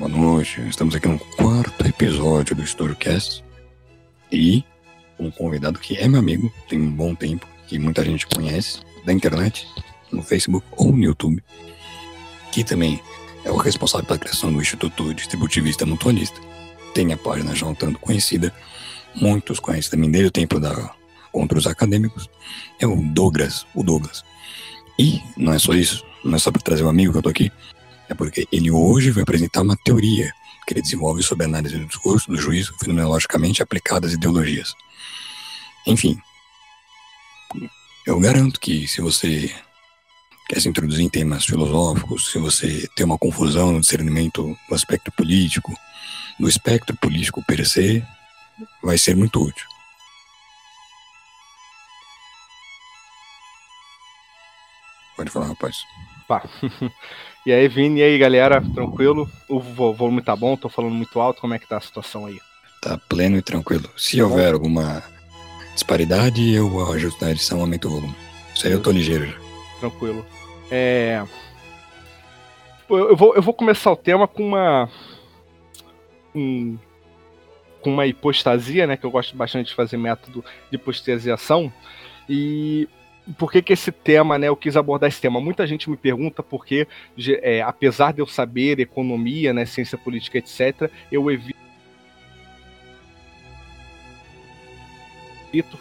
boa noite. Estamos aqui no quarto episódio do StoryCast e um convidado que é meu amigo, tem um bom tempo, que muita gente conhece da internet, no Facebook ou no YouTube, que também é o responsável pela criação do Instituto Distributivista Mutualista. Tem a página já um tanto conhecida, muitos conhecem também desde o tempo da contra os acadêmicos, é o Douglas, o Douglas. E não é só isso, não é só para trazer um amigo que eu tô aqui, é porque ele hoje vai apresentar uma teoria que ele desenvolve sobre a análise do discurso, do juízo, fenomenologicamente aplicadas ideologias. Enfim, eu garanto que se você quer se introduzir em temas filosóficos, se você tem uma confusão no discernimento do aspecto político, do espectro político per se, vai ser muito útil. Pode falar, rapaz. Pá. E aí, Vini, e aí, galera, tranquilo? O volume tá bom? Tô falando muito alto, como é que tá a situação aí? Tá pleno e tranquilo. Se tá houver alguma disparidade, eu ajusto na edição, aumento o volume. Isso aí eu tô ligeiro já. Tranquilo. É... Eu vou, eu vou começar o tema com uma. Um, com uma hipostasia, né? Que eu gosto bastante de fazer método de hipostasiação. E por que, que esse tema, né? Eu quis abordar esse tema. Muita gente me pergunta porque, é, apesar de eu saber economia, né, ciência política, etc., eu evito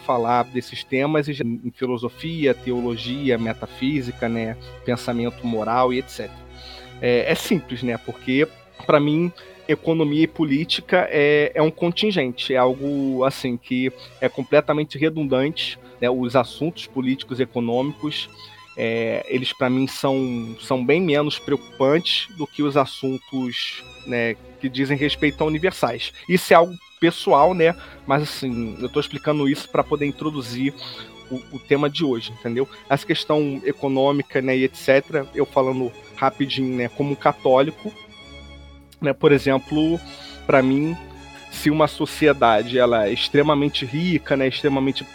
falar desses temas em filosofia, teologia, metafísica, né, pensamento moral e etc. É, é simples, né? Porque para mim economia e política é, é um contingente, é algo assim que é completamente redundante né, os assuntos políticos e econômicos, é, eles para mim são, são bem menos preocupantes do que os assuntos né, que dizem respeito a universais. Isso é algo pessoal, né? Mas assim, eu estou explicando isso para poder introduzir o, o, tema de hoje, entendeu? Essa questão econômica, né, e etc. Eu falando rapidinho, né, como católico, né? Por exemplo, para mim se uma sociedade ela é extremamente rica, né, extremamente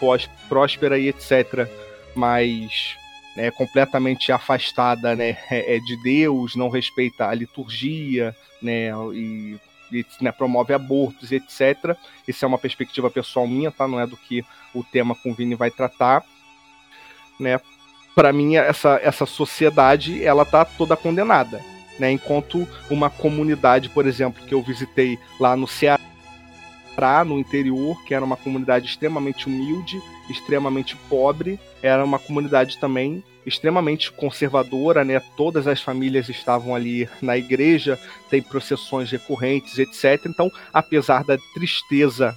próspera e etc, mas é completamente afastada né, é, é de Deus, não respeita a liturgia, né, e, e né, promove abortos, etc. Isso é uma perspectiva pessoal minha, tá? Não é do que o tema com o Vini vai tratar, né? Para mim essa essa sociedade ela tá toda condenada, né? Enquanto uma comunidade, por exemplo, que eu visitei lá no Ceará Pará, no interior, que era uma comunidade extremamente humilde, extremamente pobre, era uma comunidade também extremamente conservadora, né? Todas as famílias estavam ali na igreja, tem processões recorrentes, etc. Então, apesar da tristeza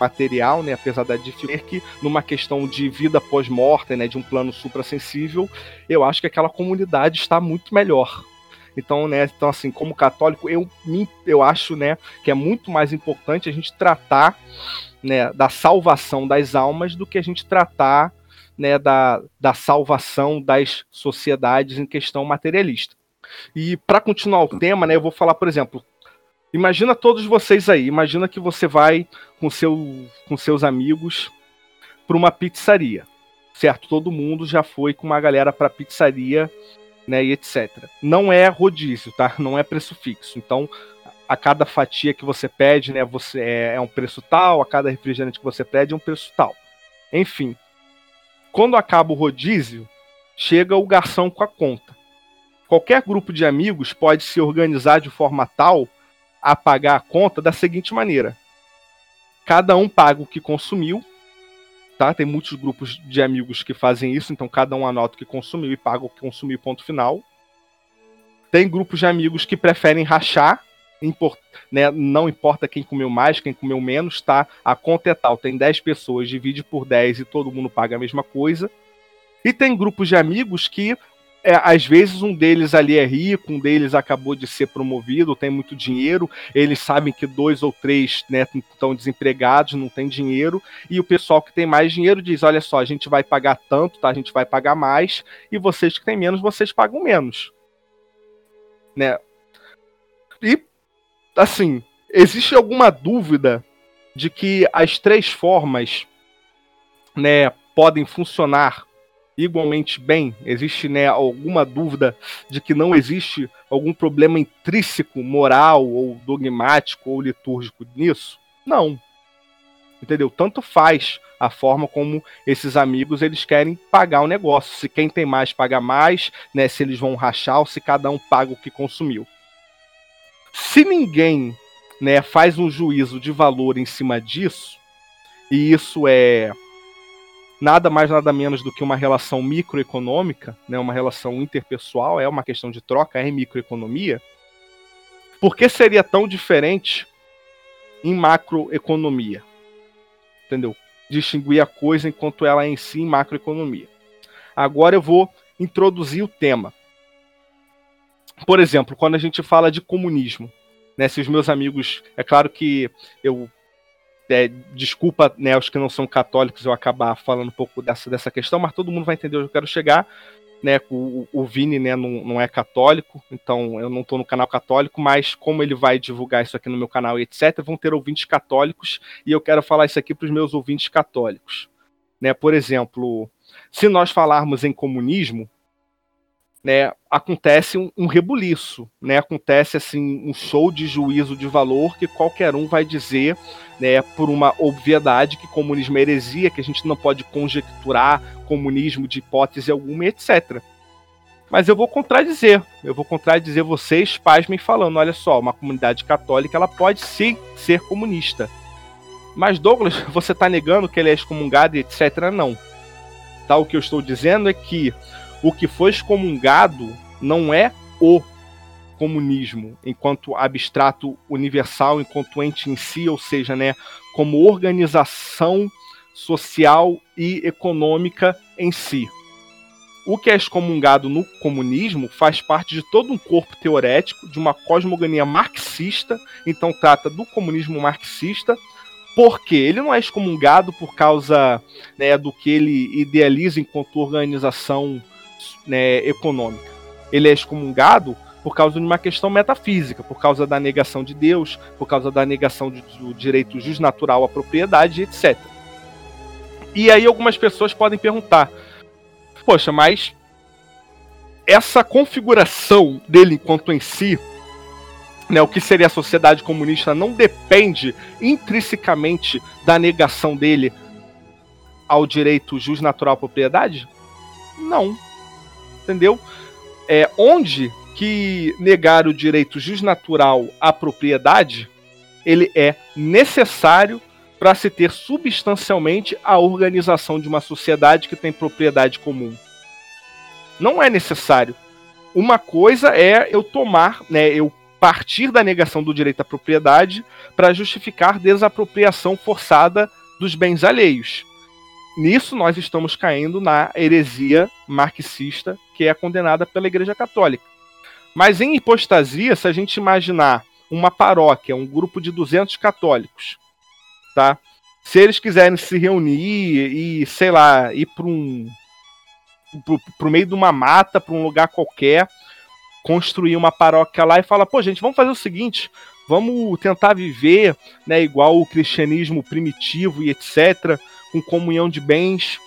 material, né, apesar da dificuldade que numa questão de vida pós-morte, né, de um plano suprassensível, eu acho que aquela comunidade está muito melhor, então, né, então assim, como católico, eu, eu acho, né, que é muito mais importante a gente tratar, né, da salvação das almas do que a gente tratar, né, da, da salvação das sociedades em questão materialista. E para continuar o tema, né, eu vou falar, por exemplo, imagina todos vocês aí, imagina que você vai com, seu, com seus amigos para uma pizzaria, certo? Todo mundo já foi com uma galera para pizzaria né, e etc. Não é rodízio, tá? Não é preço fixo. Então, a cada fatia que você pede, né, você é, é um preço tal, a cada refrigerante que você pede é um preço tal. Enfim, quando acaba o rodízio, chega o garçom com a conta. Qualquer grupo de amigos pode se organizar de forma tal a pagar a conta da seguinte maneira: cada um paga o que consumiu tá? Tem muitos grupos de amigos que fazem isso, então cada um anota o que consumiu e paga o que consumiu, ponto final. Tem grupos de amigos que preferem rachar, import, né, não importa quem comeu mais, quem comeu menos, tá? A conta é tal, tem 10 pessoas, divide por 10 e todo mundo paga a mesma coisa. E tem grupos de amigos que é, às vezes um deles ali é rico, um deles acabou de ser promovido, tem muito dinheiro, eles sabem que dois ou três né, estão desempregados, não tem dinheiro, e o pessoal que tem mais dinheiro diz: olha só, a gente vai pagar tanto, tá? A gente vai pagar mais, e vocês que têm menos, vocês pagam menos. Né? E assim, existe alguma dúvida de que as três formas né, podem funcionar igualmente bem? Existe né, alguma dúvida de que não existe algum problema intrínseco, moral, ou dogmático, ou litúrgico nisso? Não. Entendeu? Tanto faz a forma como esses amigos eles querem pagar o negócio. Se quem tem mais paga mais, né, se eles vão rachar ou se cada um paga o que consumiu. Se ninguém né, faz um juízo de valor em cima disso, e isso é nada mais nada menos do que uma relação microeconômica, né, uma relação interpessoal, é uma questão de troca, é microeconomia. Por que seria tão diferente em macroeconomia? Entendeu? Distinguir a coisa enquanto ela é em si em macroeconomia. Agora eu vou introduzir o tema. Por exemplo, quando a gente fala de comunismo, né, se os meus amigos, é claro que eu é, desculpa né, os que não são católicos eu acabar falando um pouco dessa, dessa questão, mas todo mundo vai entender onde eu quero chegar. Né, o, o Vini né, não, não é católico, então eu não estou no canal católico, mas como ele vai divulgar isso aqui no meu canal e etc., vão ter ouvintes católicos e eu quero falar isso aqui para os meus ouvintes católicos. Né, por exemplo, se nós falarmos em comunismo, né, acontece um, um, rebuliço, né, acontece assim um show de juízo de valor que qualquer um vai dizer, né, por uma obviedade que comunismo é heresia, que a gente não pode conjecturar comunismo de hipótese alguma, etc. Mas eu vou contradizer, eu vou contradizer vocês, pais, me falando, olha só, uma comunidade católica ela pode sim ser comunista. Mas Douglas, você está negando que ele é excomungado etc. Não. Tá, o que eu estou dizendo é que o que foi excomungado não é o comunismo enquanto abstrato universal, enquanto ente em si, ou seja, né, como organização social e econômica em si. O que é excomungado no comunismo faz parte de todo um corpo teorético de uma cosmogonia marxista, então trata do comunismo marxista, porque ele não é excomungado por causa né, do que ele idealiza enquanto organização né, econômica. Ele é excomungado por causa de uma questão metafísica, por causa da negação de Deus, por causa da negação de, do direito justnatural à propriedade, etc. E aí algumas pessoas podem perguntar: poxa, mas essa configuração dele enquanto em si, né, o que seria a sociedade comunista, não depende intrinsecamente da negação dele ao direito justnatural à propriedade? Não entendeu? É, onde que negar o direito justnatural à propriedade ele é necessário para se ter substancialmente a organização de uma sociedade que tem propriedade comum. Não é necessário. Uma coisa é eu tomar, né, eu partir da negação do direito à propriedade para justificar desapropriação forçada dos bens alheios. Nisso nós estamos caindo na heresia marxista que é condenada pela Igreja Católica. Mas em hipostasia, se a gente imaginar uma paróquia, um grupo de 200 católicos, tá? Se eles quiserem se reunir e, sei lá, ir para um para o meio de uma mata, para um lugar qualquer, construir uma paróquia lá e falar, pô, gente, vamos fazer o seguinte, vamos tentar viver, né, igual o cristianismo primitivo e etc, com comunhão de bens.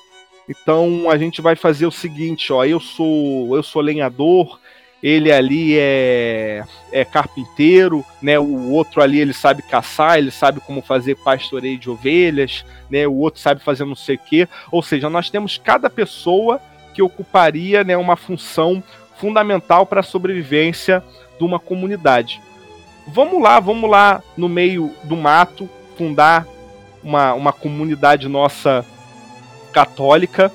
Então a gente vai fazer o seguinte, ó, eu sou eu sou lenhador, ele ali é, é carpinteiro, né? O outro ali ele sabe caçar, ele sabe como fazer pastoreio de ovelhas, né? O outro sabe fazer não sei o quê. Ou seja, nós temos cada pessoa que ocuparia, né, uma função fundamental para a sobrevivência de uma comunidade. Vamos lá, vamos lá no meio do mato fundar uma, uma comunidade nossa católica,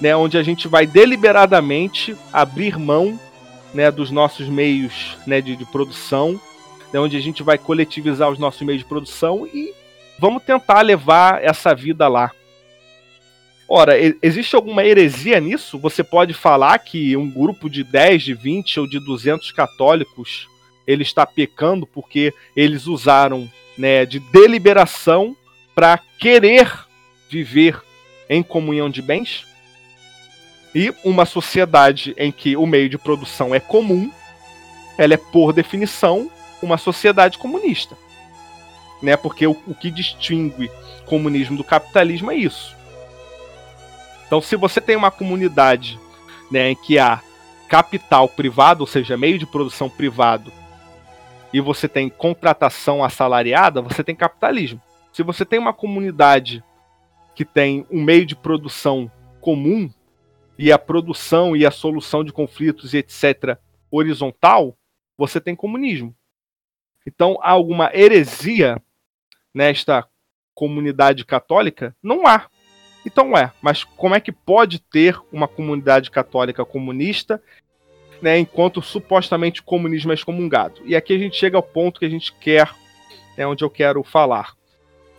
né, onde a gente vai deliberadamente abrir mão né, dos nossos meios né, de, de produção, né, onde a gente vai coletivizar os nossos meios de produção e vamos tentar levar essa vida lá. Ora, existe alguma heresia nisso? Você pode falar que um grupo de 10, de 20 ou de 200 católicos ele está pecando porque eles usaram né, de deliberação para querer viver em comunhão de bens. E uma sociedade em que o meio de produção é comum, ela é, por definição, uma sociedade comunista. Né? Porque o, o que distingue comunismo do capitalismo é isso. Então, se você tem uma comunidade né, em que há capital privado, ou seja, meio de produção privado, e você tem contratação assalariada, você tem capitalismo. Se você tem uma comunidade que tem um meio de produção comum, e a produção e a solução de conflitos e etc. horizontal, você tem comunismo. Então, há alguma heresia nesta comunidade católica? Não há. Então é, mas como é que pode ter uma comunidade católica comunista, né, enquanto supostamente o comunismo é excomungado? E aqui a gente chega ao ponto que a gente quer, é onde eu quero falar.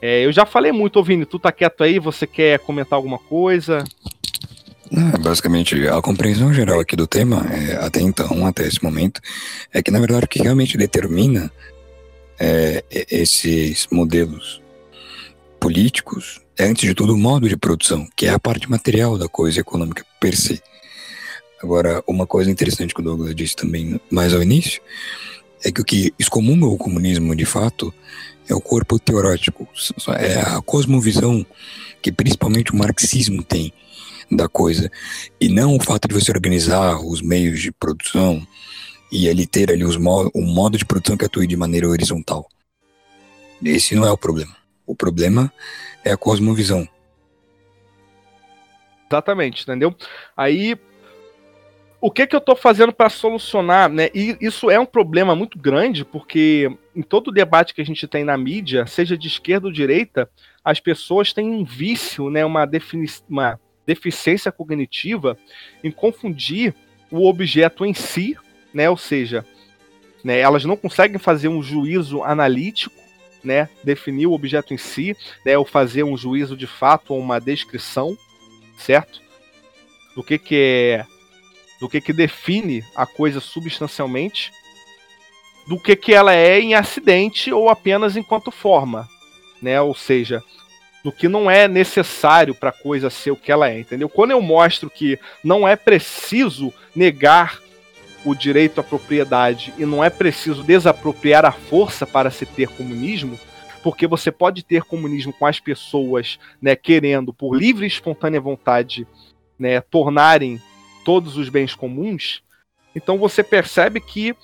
É, eu já falei muito, Vini, tu tá quieto aí, você quer comentar alguma coisa? É, basicamente, a compreensão geral aqui do tema, é, até então, até esse momento, é que na verdade o que realmente determina é, esses modelos políticos é, antes de tudo, o modo de produção, que é a parte material da coisa econômica per se. Agora, uma coisa interessante que o Douglas disse também mais ao início é que o que excomunga o comunismo de fato é o corpo teorético, é a cosmovisão que principalmente o marxismo tem da coisa, e não o fato de você organizar os meios de produção e ele ter ali os mo um modo de produção que atue de maneira horizontal. Esse não é o problema. O problema é a cosmovisão. Exatamente, entendeu? Aí o que que eu estou fazendo para solucionar, né? E isso é um problema muito grande, porque em todo debate que a gente tem na mídia, seja de esquerda ou direita, as pessoas têm um vício, né? Uma, uma deficiência cognitiva em confundir o objeto em si, né? Ou seja, né, elas não conseguem fazer um juízo analítico, né? Definir o objeto em si, né? Ou fazer um juízo de fato ou uma descrição, certo? Do que que é, do que que define a coisa substancialmente, do que que ela é em acidente ou apenas enquanto forma, né? Ou seja, do que não é necessário para a coisa ser o que ela é, entendeu? Quando eu mostro que não é preciso negar o direito à propriedade e não é preciso desapropriar a força para se ter comunismo, porque você pode ter comunismo com as pessoas né, querendo, por livre e espontânea vontade, né, tornarem todos os bens comuns, então você percebe que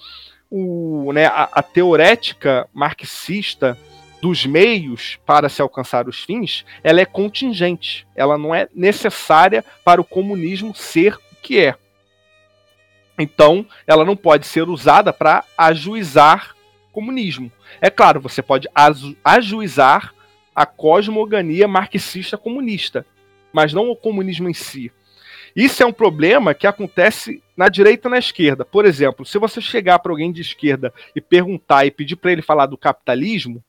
o, né, a, a teorética marxista dos meios para se alcançar os fins, ela é contingente. Ela não é necessária para o comunismo ser o que é. Então, ela não pode ser usada para ajuizar comunismo. É claro, você pode ajuizar a cosmogonia marxista comunista, mas não o comunismo em si. Isso é um problema que acontece na direita e na esquerda. Por exemplo, se você chegar para alguém de esquerda e perguntar e pedir para ele falar do capitalismo,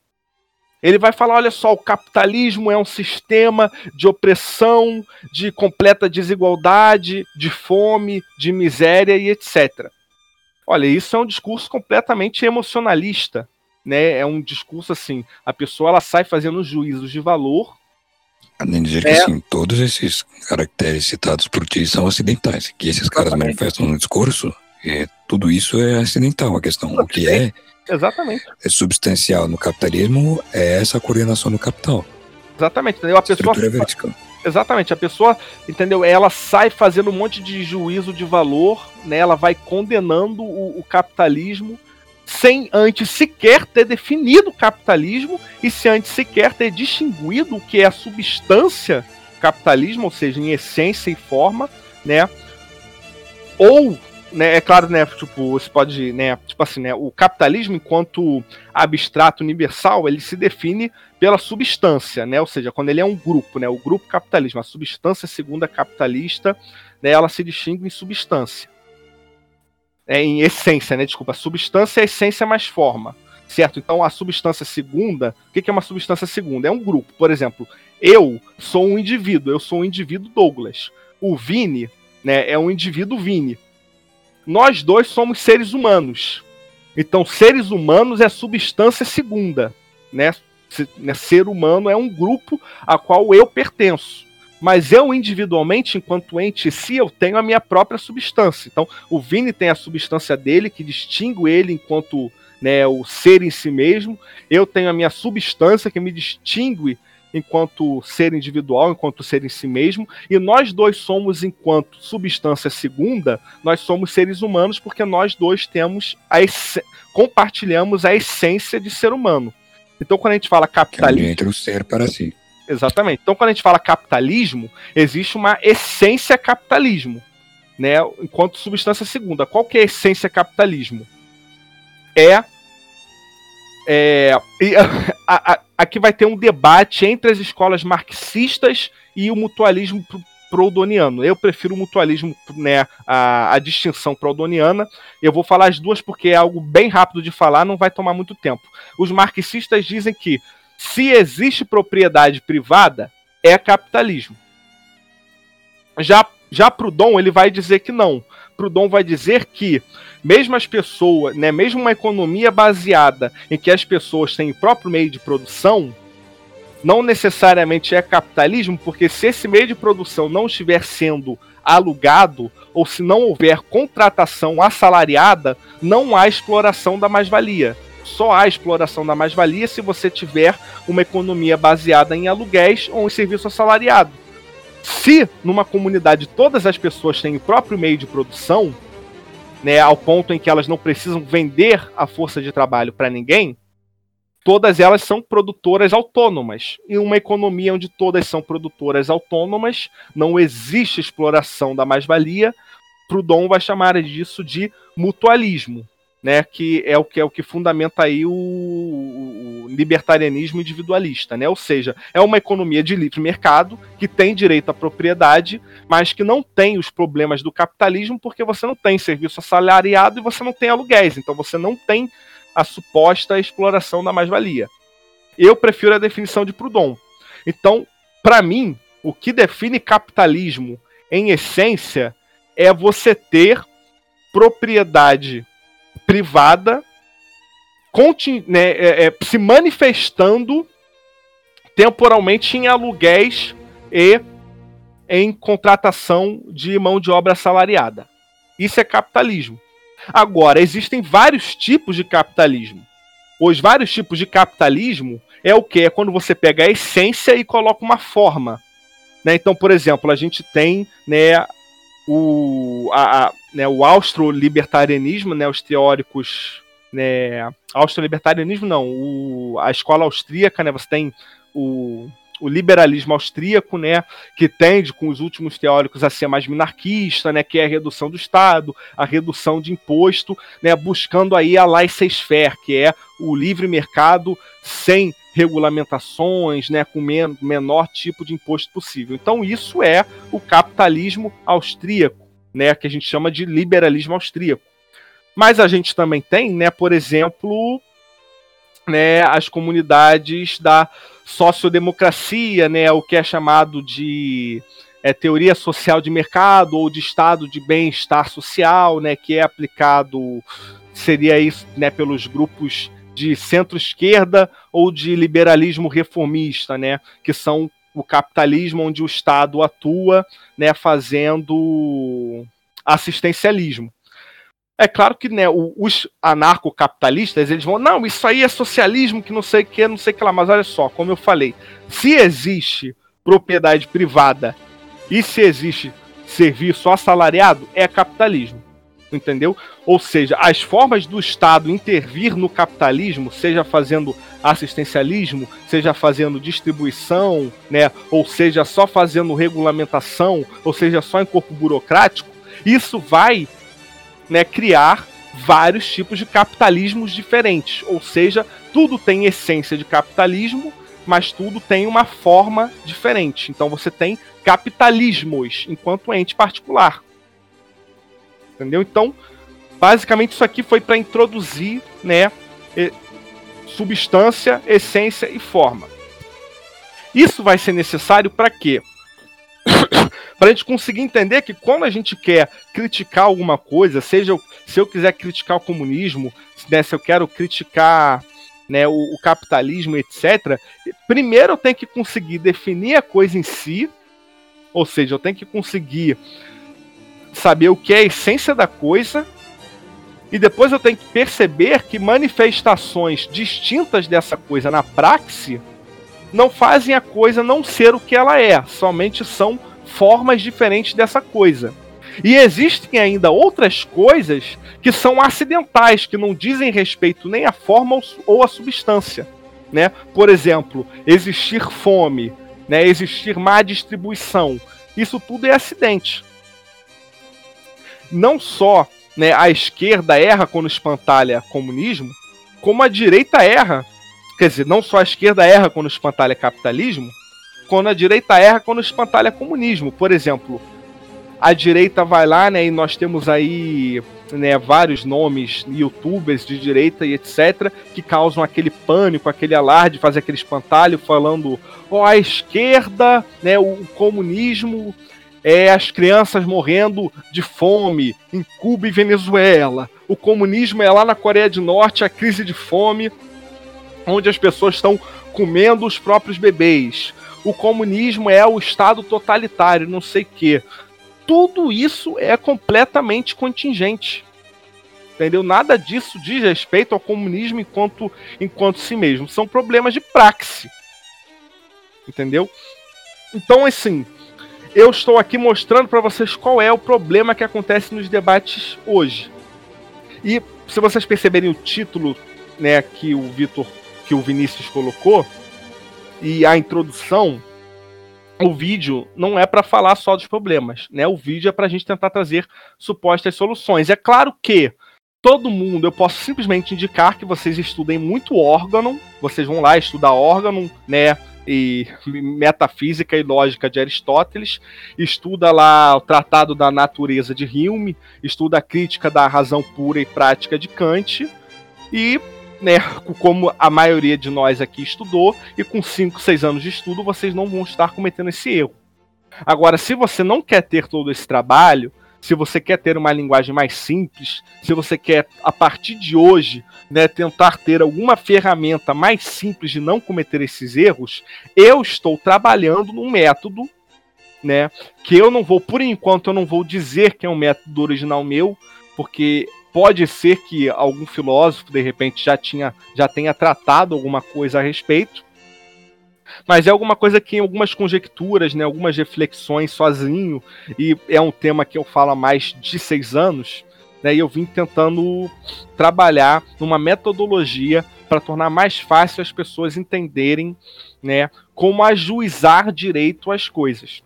ele vai falar: olha só, o capitalismo é um sistema de opressão, de completa desigualdade, de fome, de miséria e etc. Olha, isso é um discurso completamente emocionalista, né? É um discurso assim, a pessoa ela sai fazendo juízos de valor. Além de dizer é... que assim, todos esses caracteres citados por ti são acidentais, que esses caras manifestam no discurso, é, tudo isso é acidental. A questão, o que é Exatamente. É substancial no capitalismo é essa coordenação do capital. Exatamente, entendeu? A pessoa vertical. Exatamente, a pessoa, entendeu? Ela sai fazendo um monte de juízo de valor, né? Ela vai condenando o, o capitalismo sem antes sequer ter definido o capitalismo e sem antes sequer ter distinguido o que é a substância capitalismo, ou seja, em essência e forma, né? Ou né, é claro, né, tipo, você pode, né, tipo assim, né, o capitalismo enquanto abstrato universal, ele se define pela substância, né, ou seja, quando ele é um grupo, né, o grupo capitalismo, a substância segunda capitalista, né, ela se distingue em substância. É, em essência, né, desculpa, substância é essência mais forma, certo? Então a substância segunda, o que é uma substância segunda? É um grupo, por exemplo, eu sou um indivíduo, eu sou um indivíduo Douglas, o Vini, né, é um indivíduo Vini, nós dois somos seres humanos. Então, seres humanos é substância segunda, né? né? Ser humano é um grupo a qual eu pertenço. Mas eu, individualmente, enquanto ente si, eu tenho a minha própria substância. Então, o Vini tem a substância dele, que distingue ele enquanto né, o ser em si mesmo. Eu tenho a minha substância, que me distingue enquanto ser individual, enquanto ser em si mesmo, e nós dois somos enquanto substância segunda, nós somos seres humanos porque nós dois temos a compartilhamos a essência de ser humano. Então quando a gente fala capitalismo, entre o ser para si. Exatamente. Então quando a gente fala capitalismo, existe uma essência capitalismo, né, enquanto substância segunda. Qual que é a essência capitalismo? É é, e, a, a, aqui vai ter um debate entre as escolas marxistas e o mutualismo proudoniano. Eu prefiro o mutualismo, né, a, a distinção proudoniana. Eu vou falar as duas porque é algo bem rápido de falar, não vai tomar muito tempo. Os marxistas dizem que se existe propriedade privada, é capitalismo. Já, já Proudhon ele vai dizer que não. Proudhon vai dizer que mesmo as pessoas, né, mesmo uma economia baseada em que as pessoas têm o próprio meio de produção, não necessariamente é capitalismo, porque se esse meio de produção não estiver sendo alugado ou se não houver contratação assalariada, não há exploração da mais-valia. Só há exploração da mais-valia se você tiver uma economia baseada em aluguéis ou em serviço assalariado. Se numa comunidade todas as pessoas têm o próprio meio de produção, né, ao ponto em que elas não precisam vender a força de trabalho para ninguém, todas elas são produtoras autônomas. Em uma economia onde todas são produtoras autônomas, não existe exploração da mais-valia, Proudhon vai chamar disso de mutualismo né, que é o que é o que fundamenta aí o, o, libertarianismo individualista, né? Ou seja, é uma economia de livre mercado que tem direito à propriedade, mas que não tem os problemas do capitalismo porque você não tem serviço assalariado e você não tem aluguéis, então você não tem a suposta exploração da mais-valia. Eu prefiro a definição de Proudhon. Então, para mim, o que define capitalismo em essência é você ter propriedade privada né, é, é, se manifestando temporalmente em aluguéis e em contratação de mão de obra assalariada. Isso é capitalismo. Agora, existem vários tipos de capitalismo. Os vários tipos de capitalismo é o que? É quando você pega a essência e coloca uma forma. Né? Então, por exemplo, a gente tem né, o, a, a, né, o austro-libertarianismo, né, os teóricos. Né, austro-libertarianismo não, o, a escola austríaca, né, você tem o, o liberalismo austríaco, né, que tende com os últimos teóricos a ser mais minarquista, né, que é a redução do Estado, a redução de imposto, né, buscando aí a laissez-faire, que é o livre mercado sem regulamentações, né, com men menor tipo de imposto possível. Então isso é o capitalismo austríaco, né, que a gente chama de liberalismo austríaco. Mas a gente também tem, né, por exemplo, né, as comunidades da sociodemocracia, né, o que é chamado de é, teoria social de mercado ou de estado de bem-estar social, né, que é aplicado seria isso, né, pelos grupos de centro-esquerda ou de liberalismo reformista, né? Que são o capitalismo onde o Estado atua, né, fazendo assistencialismo. É claro que né, os anarcocapitalistas eles vão, não, isso aí é socialismo, que não sei o que, não sei o que lá, mas olha só, como eu falei, se existe propriedade privada e se existe serviço assalariado, é capitalismo entendeu? Ou seja, as formas do Estado intervir no capitalismo, seja fazendo assistencialismo, seja fazendo distribuição, né, ou seja só fazendo regulamentação, ou seja só em corpo burocrático, isso vai, né, criar vários tipos de capitalismos diferentes. Ou seja, tudo tem essência de capitalismo, mas tudo tem uma forma diferente. Então você tem capitalismos enquanto ente particular. Entendeu? Então, basicamente isso aqui foi para introduzir, né, substância, essência e forma. Isso vai ser necessário para quê? para a gente conseguir entender que quando a gente quer criticar alguma coisa, seja se eu quiser criticar o comunismo, né, se eu quero criticar né, o, o, capitalismo, etc., primeiro eu tenho que conseguir definir a coisa em si, ou seja, eu tenho que conseguir saber o que é a essência da coisa, e depois eu tenho que perceber que manifestações distintas dessa coisa na praxe não fazem a coisa não ser o que ela é, somente são formas diferentes dessa coisa. E existem ainda outras coisas que são acidentais, que não dizem respeito nem à forma ou à substância. Né? Por exemplo, existir fome, né? existir má distribuição. Isso tudo é acidente. Não só né, a esquerda erra quando espantalha comunismo, como a direita erra. Quer dizer, não só a esquerda erra quando espantalha capitalismo, quando a direita erra quando espantalha comunismo. Por exemplo, a direita vai lá, né, e nós temos aí né, vários nomes, youtubers de direita e etc, que causam aquele pânico, aquele alarde, fazem aquele espantalho falando, ó, oh, a esquerda, né, o comunismo, é as crianças morrendo de fome em Cuba e Venezuela. O comunismo é lá na Coreia do Norte, a crise de fome, onde as pessoas estão comendo os próprios bebês. O comunismo é o Estado totalitário, não sei o quê tudo isso é completamente contingente. Entendeu? Nada disso diz respeito ao comunismo enquanto, enquanto si mesmo. São problemas de praxe. Entendeu? Então, assim, eu estou aqui mostrando para vocês qual é o problema que acontece nos debates hoje. E se vocês perceberem o título, né, que o Vitor, que o Vinícius colocou e a introdução, o vídeo não é para falar só dos problemas, né? O vídeo é para a gente tentar trazer supostas soluções. É claro que todo mundo, eu posso simplesmente indicar que vocês estudem muito órgão, vocês vão lá estudar órgão, né? E metafísica e lógica de Aristóteles, estuda lá o Tratado da Natureza de Hume, estuda a crítica da razão pura e prática de Kant e né, como a maioria de nós aqui estudou, e com 5, 6 anos de estudo vocês não vão estar cometendo esse erro. Agora, se você não quer ter todo esse trabalho, se você quer ter uma linguagem mais simples, se você quer, a partir de hoje, né, tentar ter alguma ferramenta mais simples de não cometer esses erros, eu estou trabalhando num método, né, que eu não vou, por enquanto, eu não vou dizer que é um método original meu, porque pode ser que algum filósofo de repente já tinha já tenha tratado alguma coisa a respeito mas é alguma coisa que em algumas conjecturas, né, algumas reflexões sozinho, e é um tema que eu falo há mais de seis anos, né, e eu vim tentando trabalhar numa metodologia para tornar mais fácil as pessoas entenderem né, como ajuizar direito às coisas.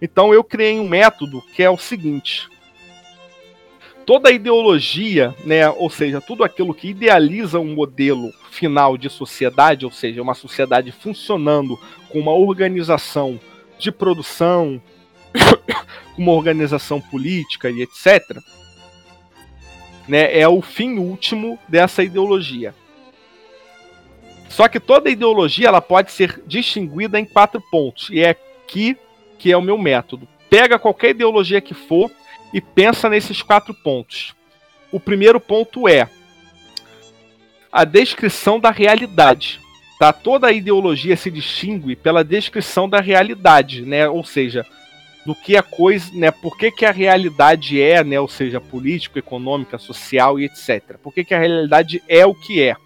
Então eu criei um método que é o seguinte: toda a ideologia, né, ou seja, tudo aquilo que idealiza um modelo final de sociedade, ou seja, uma sociedade funcionando com uma organização de produção, uma organização política e etc., né, é o fim último dessa ideologia. Só que toda ideologia ela pode ser distinguida em quatro pontos, e é aqui que é o meu método. Pega qualquer ideologia que for e pensa nesses quatro pontos. O primeiro ponto é a descrição da realidade. Tá? Toda a ideologia se distingue pela descrição da realidade, né? Ou seja, do que a coisa, né? Por que, que a realidade é, né? Ou seja, político, econômica, social e etc. Por que, que a realidade é o que é?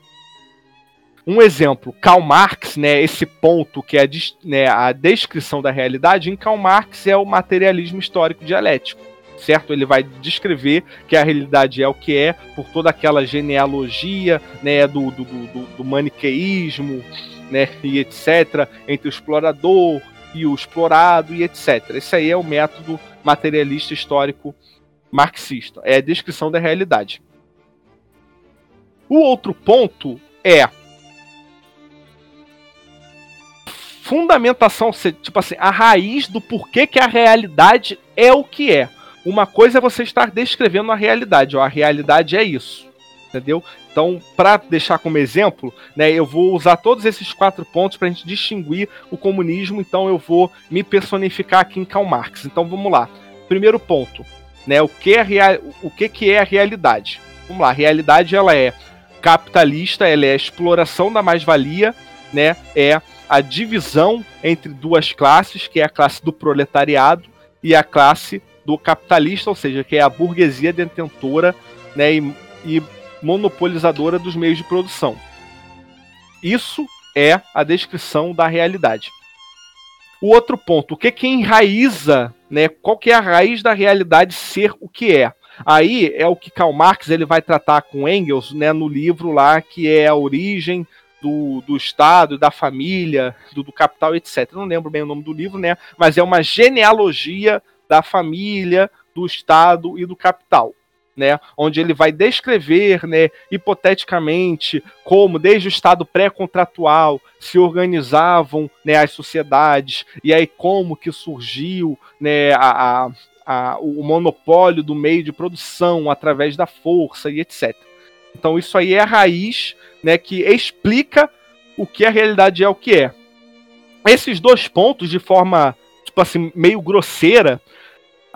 Um exemplo, Karl Marx, né, esse ponto que é a, né, a descrição da realidade, em Karl Marx é o materialismo histórico dialético certo? Ele vai descrever que a realidade é o que é, por toda aquela genealogia né, do, do, do, do maniqueísmo né, e etc., entre o explorador e o explorado e etc. Esse aí é o método materialista histórico marxista, é a descrição da realidade. O outro ponto é fundamentação, tipo assim, a raiz do porquê que a realidade é o que é. Uma coisa é você estar descrevendo a realidade, ó, a realidade é isso, entendeu? Então, para deixar como exemplo, né, eu vou usar todos esses quatro pontos para a gente distinguir o comunismo. Então, eu vou me personificar aqui em Karl Marx. Então, vamos lá. Primeiro ponto, né, o que é real, o que, que é a realidade? Vamos lá. A realidade ela é capitalista, ela é a exploração da mais-valia, né? É a divisão entre duas classes, que é a classe do proletariado e a classe do capitalista, ou seja, que é a burguesia detentora né, e, e monopolizadora dos meios de produção. Isso é a descrição da realidade. O outro ponto, o que que enraiza, né? Qual que é a raiz da realidade ser o que é? Aí é o que Karl Marx ele vai tratar com Engels, né, no livro lá que é a origem do, do Estado, da família, do, do capital, etc. não lembro bem o nome do livro, né? Mas é uma genealogia da família, do Estado e do capital né, onde ele vai descrever, né, hipoteticamente, como desde o estado pré-contratual se organizavam, né, as sociedades e aí como que surgiu, né, a, a, a, o monopólio do meio de produção através da força e etc. Então isso aí é a raiz, né, que explica o que a realidade é o que é. Esses dois pontos, de forma tipo assim meio grosseira,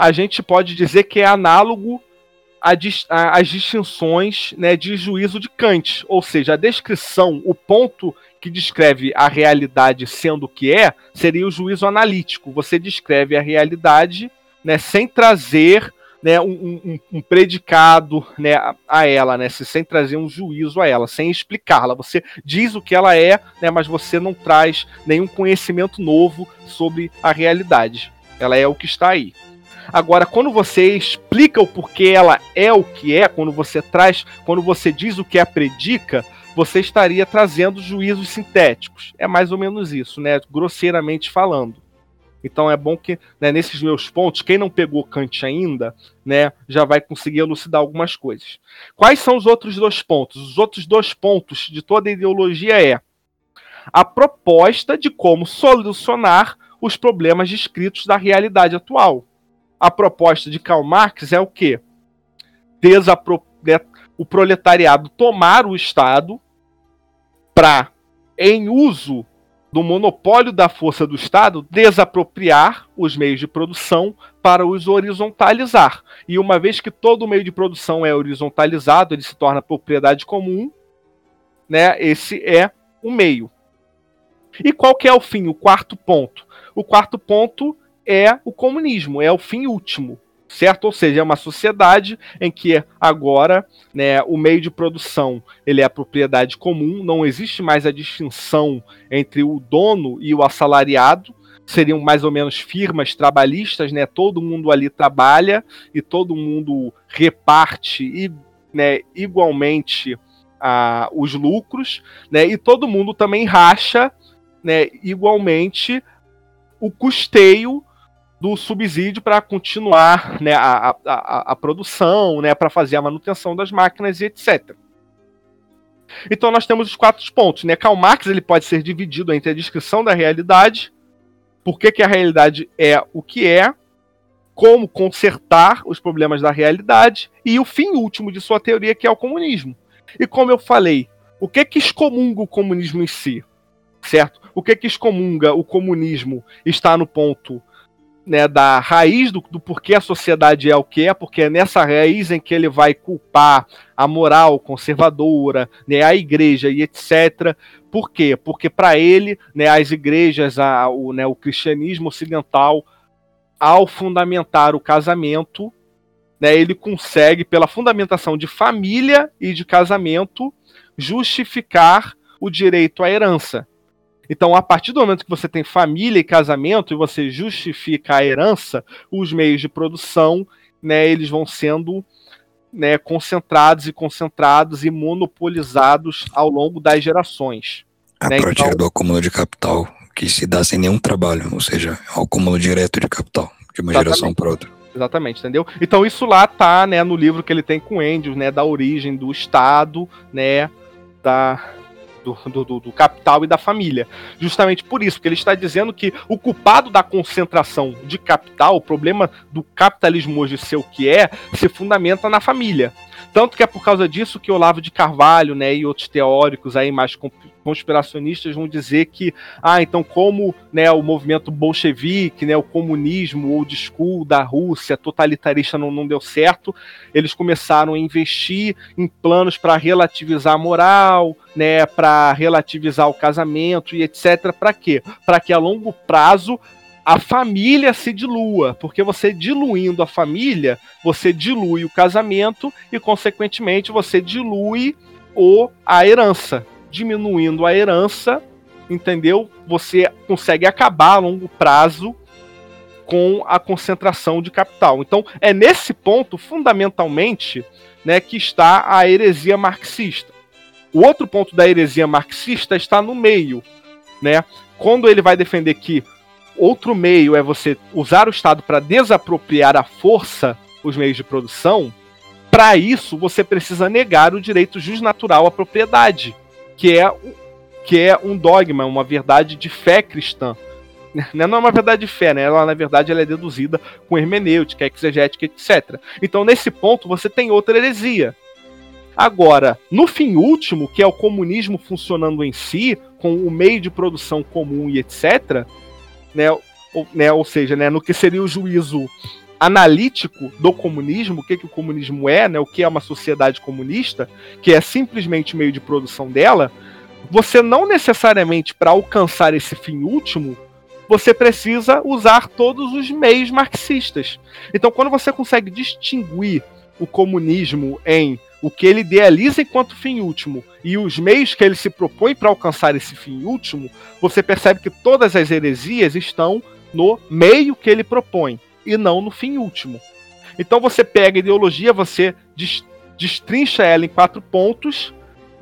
a gente pode dizer que é análogo as distinções né, de juízo de Kant, ou seja, a descrição, o ponto que descreve a realidade sendo o que é, seria o juízo analítico. Você descreve a realidade né, sem trazer né, um, um, um, predicado né, a ela, né, sem trazer um juízo a ela, sem explicá-la. Você diz o que ela é, né, mas você não traz nenhum conhecimento novo sobre a realidade. Ela é o que está aí. Agora, quando você explica o porquê ela é o que é, quando você traz, quando você diz o que a predica, você estaria trazendo juízos sintéticos. É mais ou menos isso, né? Grosseiramente falando. Então é bom que né, nesses meus pontos, quem não pegou Kant ainda, né, já vai conseguir elucidar algumas coisas. Quais são os outros dois pontos? Os outros dois pontos de toda a ideologia é a proposta de como solucionar os problemas descritos da realidade atual a proposta de Karl Marx é o quê? Desapro... Né, o proletariado tomar o Estado para, em uso do monopólio da força do Estado, desapropriar os meios de produção para os horizontalizar. E uma vez que todo meio de produção é horizontalizado, ele se torna propriedade comum, né? Esse é o meio. E qual que é o fim, o quarto ponto? O quarto ponto é o comunismo, é o fim último, certo? Ou seja, é uma sociedade em que agora né, o meio de produção ele é a propriedade comum, não existe mais a distinção entre o dono e o assalariado, seriam mais ou menos firmas trabalhistas, né? Todo mundo ali trabalha e todo mundo reparte e, né, igualmente a, os lucros, né? E todo mundo também racha, né, igualmente o custeio do subsídio para continuar né, a, a, a, produção, né, para fazer a manutenção das máquinas e etc. Então nós temos os quatro pontos. Né? Karl Marx ele pode ser dividido entre a descrição da realidade, por que, que a realidade é o que é, como consertar os problemas da realidade e o fim último de sua teoria, que é o comunismo. E como eu falei, o que que excomunga o comunismo em si? Certo? O que que excomunga o comunismo está no ponto né, da raiz do, do porquê a sociedade é o que é, porque é nessa raiz em que ele vai culpar a moral conservadora, né, a igreja e etc. Por quê? Porque para ele, né, as igrejas, a, o, né, o cristianismo ocidental, ao fundamentar o casamento, né, ele consegue, pela fundamentação de família e de casamento, justificar o direito à herança. Então, a partir do momento que você tem família e casamento e você justifica a herança, os meios de produção, né, eles vão sendo né, concentrados e concentrados e monopolizados ao longo das gerações. A né? partir então, do acúmulo de capital, que se dá sem nenhum trabalho, ou seja, o acúmulo direto de capital, de uma exatamente. geração para outra. Exatamente, entendeu? Então isso lá tá, né, no livro que ele tem com Engels, né, da origem do Estado, né, da, do, do, do, capital e da família. Justamente por isso, porque ele está dizendo que o culpado da concentração de capital, o problema do capitalismo hoje ser o que é, se fundamenta na família. Tanto que é por causa disso que Olavo de Carvalho, né, e outros teóricos aí mais conspiracionistas vão dizer que, ah, então como, né, o movimento bolchevique, né, o comunismo ou school da Rússia totalitarista não, não deu certo, eles começaram a investir em planos para relativizar a moral, né, para relativizar o casamento e etc. Para quê? Para que a longo prazo a família se dilua, porque você diluindo a família, você dilui o casamento e, consequentemente, você dilui o, a herança. Diminuindo a herança, entendeu? Você consegue acabar a longo prazo com a concentração de capital. Então, é nesse ponto, fundamentalmente, né, que está a heresia marxista. O outro ponto da heresia marxista está no meio, né? Quando ele vai defender que outro meio é você usar o Estado para desapropriar a força os meios de produção, para isso você precisa negar o direito justnatural à propriedade, que é, que é um dogma, uma verdade de fé cristã. Não é uma verdade de fé, né? Ela, na verdade, ela é deduzida com hermenêutica, exegética, etc. Então, nesse ponto, você tem outra heresia. Agora, no fim último, que é o comunismo funcionando em si, com o meio de produção comum e etc., né, ou, né, ou seja, né, no que seria o juízo analítico do comunismo, o que, que o comunismo é, né, o que é uma sociedade comunista, que é simplesmente meio de produção dela, você não necessariamente, para alcançar esse fim último, você precisa usar todos os meios marxistas. Então, quando você consegue distinguir o comunismo em o que ele idealiza enquanto fim último e os meios que ele se propõe para alcançar esse fim último, você percebe que todas as heresias estão no meio que ele propõe e não no fim último. Então você pega a ideologia, você destrincha ela em quatro pontos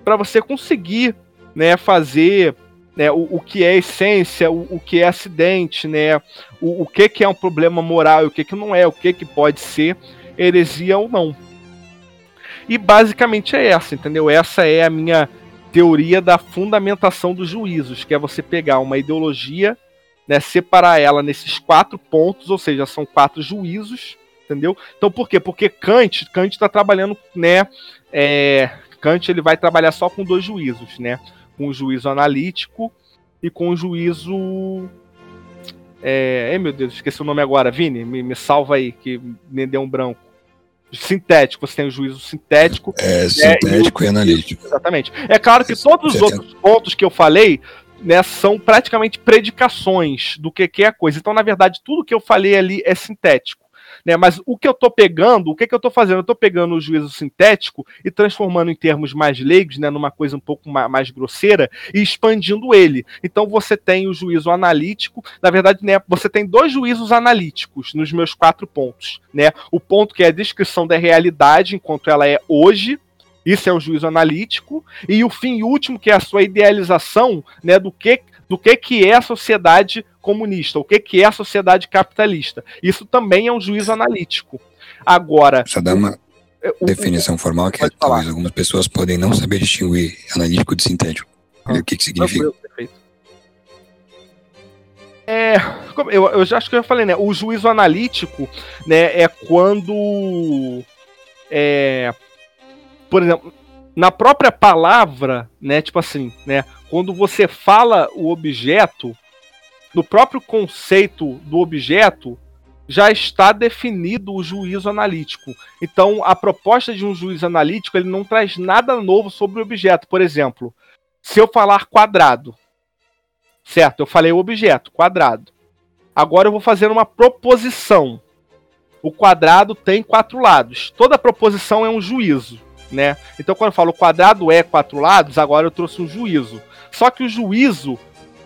para você conseguir né, fazer né, o, o que é essência, o, o que é acidente, né, o, o que, que é um problema moral e o que, que não é, o que, que pode ser heresia ou não. E basicamente é essa, entendeu? Essa é a minha teoria da fundamentação dos juízos, que é você pegar uma ideologia, né, separar ela nesses quatro pontos, ou seja, são quatro juízos, entendeu? Então por quê? Porque Kant, Kant está trabalhando, né, é, Kant ele vai trabalhar só com dois juízos, né? com o juízo analítico e com o juízo. É, meu Deus, esqueci o nome agora, Vini, me, me salva aí, que me deu um branco. Sintético, você tem o juízo sintético. É, né, sintético e, e analítico. Exatamente. É claro que todos os outros pontos que eu falei né, são praticamente predicações do que, que é a coisa. Então, na verdade, tudo que eu falei ali é sintético. Né? Mas o que eu estou pegando, o que, que eu estou fazendo? Eu estou pegando o juízo sintético e transformando em termos mais leigos, né, numa coisa um pouco mais, grosseira, e expandindo ele. Então você tem o juízo analítico, na verdade, né, você tem dois juízos analíticos nos meus quatro pontos. Né? O ponto que é a descrição da realidade enquanto ela é hoje, isso é o juízo analítico, e o fim último, que é a sua idealização né, do que do que, que é a sociedade comunista, o que, que é a sociedade capitalista. Isso também é um juízo analítico. Agora. Só dá uma o, definição o, formal que talvez algumas pessoas podem não saber distinguir analítico de sintético. Ah, o que, que significa? É, eu, eu já acho que eu já falei, né? O juízo analítico, né, é quando é, por exemplo, na própria palavra, né, tipo assim, né, quando você fala o objeto, no próprio conceito do objeto, já está definido o juízo analítico. Então, a proposta de um juízo analítico ele não traz nada novo sobre o objeto. Por exemplo, se eu falar quadrado, certo? Eu falei o objeto, quadrado. Agora eu vou fazer uma proposição. O quadrado tem quatro lados. Toda proposição é um juízo, né? Então, quando eu falo quadrado é quatro lados, agora eu trouxe um juízo. Só que o juízo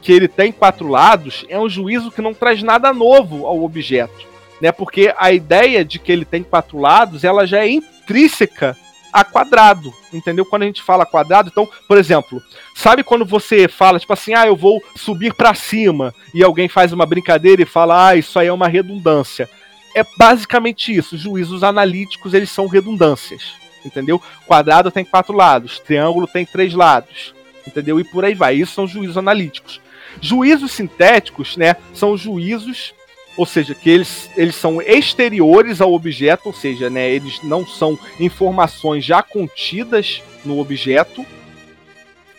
que ele tem quatro lados é um juízo que não traz nada novo ao objeto, né? Porque a ideia de que ele tem quatro lados, ela já é intrínseca a quadrado, entendeu? Quando a gente fala quadrado, então, por exemplo, sabe quando você fala tipo assim, ah, eu vou subir para cima e alguém faz uma brincadeira e fala, ah, isso aí é uma redundância. É basicamente isso. Juízos analíticos eles são redundâncias, entendeu? Quadrado tem quatro lados, triângulo tem três lados entendeu? E por aí vai. Isso são juízos analíticos. Juízos sintéticos, né, são juízos, ou seja, que eles, eles são exteriores ao objeto, ou seja, né, eles não são informações já contidas no objeto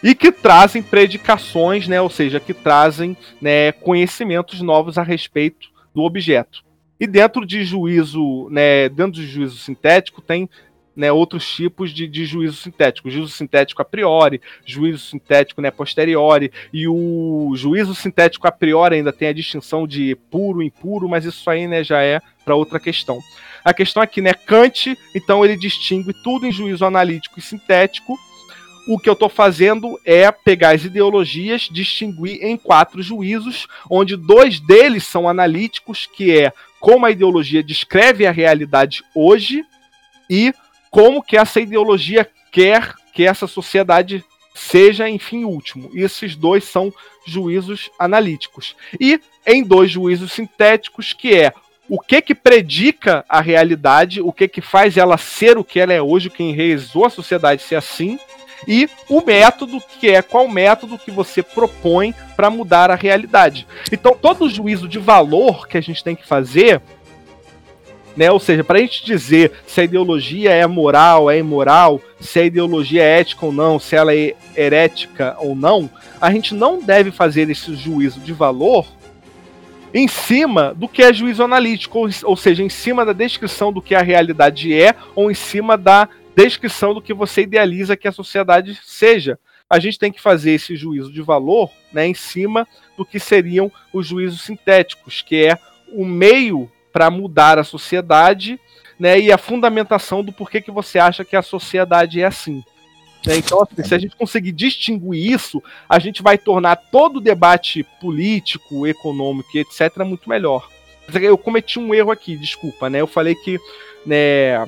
e que trazem predicações, né, ou seja, que trazem né, conhecimentos novos a respeito do objeto. E dentro de juízo, né, dentro de juízo sintético tem né, outros tipos de, de juízo sintético. Juízo sintético a priori, juízo sintético né, posteriori, e o juízo sintético a priori ainda tem a distinção de puro e impuro, mas isso aí né, já é para outra questão. A questão aqui, né, Kant, então ele distingue tudo em juízo analítico e sintético. o que eu estou fazendo é pegar as ideologias, distinguir em quatro juízos, onde dois deles são analíticos, que é como a ideologia descreve a realidade hoje e como que essa ideologia quer que essa sociedade seja, enfim, último. E esses dois são juízos analíticos. E em dois juízos sintéticos, que é o que que predica a realidade, o que que faz ela ser o que ela é hoje, quem enraizou a sociedade ser assim, e o método, que é qual método que você propõe para mudar a realidade. Então, todo juízo de valor que a gente tem que fazer, né, ou seja, para a gente dizer se a ideologia é moral, é imoral, se a ideologia é ética ou não, se ela é herética ou não, a gente não deve fazer esse juízo de valor em cima do que é juízo analítico, ou, ou seja, em cima da descrição do que a realidade é, ou em cima da descrição do que você idealiza que a sociedade seja. A gente tem que fazer esse juízo de valor né, em cima do que seriam os juízos sintéticos, que é o meio para mudar a sociedade né, e a fundamentação do porquê que você acha que a sociedade é assim. Né? Então, assim, se a gente conseguir distinguir isso, a gente vai tornar todo o debate político, econômico etc. muito melhor. Eu cometi um erro aqui, desculpa, né? Eu falei que né,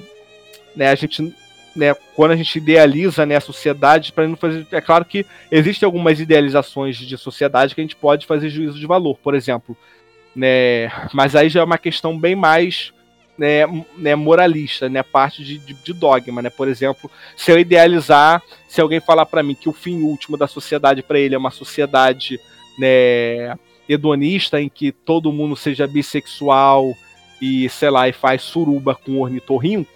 né, a gente né, quando a gente idealiza né, a sociedade, para não fazer. É claro que existem algumas idealizações de sociedade que a gente pode fazer juízo de valor, por exemplo. Né, mas aí já é uma questão bem mais né, né, moralista, né, parte de, de, de, dogma, né? Por exemplo, se eu idealizar, se alguém falar para mim que o fim último da sociedade para ele é uma sociedade né, hedonista em que todo mundo seja bissexual e sei lá e faz suruba com ornitorrinco,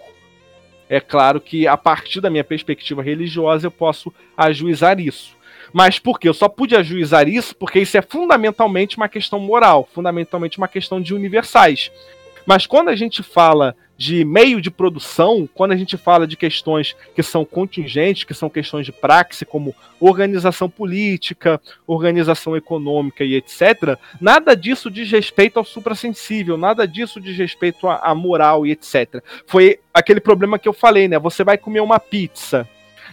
é claro que a partir da minha perspectiva religiosa eu posso ajuizar isso. Mas por quê? Eu só pude ajuizar isso porque isso é fundamentalmente uma questão moral, fundamentalmente uma questão de universais. Mas quando a gente fala de meio de produção, quando a gente fala de questões que são contingentes, que são questões de praxe, como organização política, organização econômica e etc., nada disso diz respeito ao suprassensível, nada disso diz respeito à, moral e etc. Foi aquele problema que eu falei, né? Você vai comer uma pizza,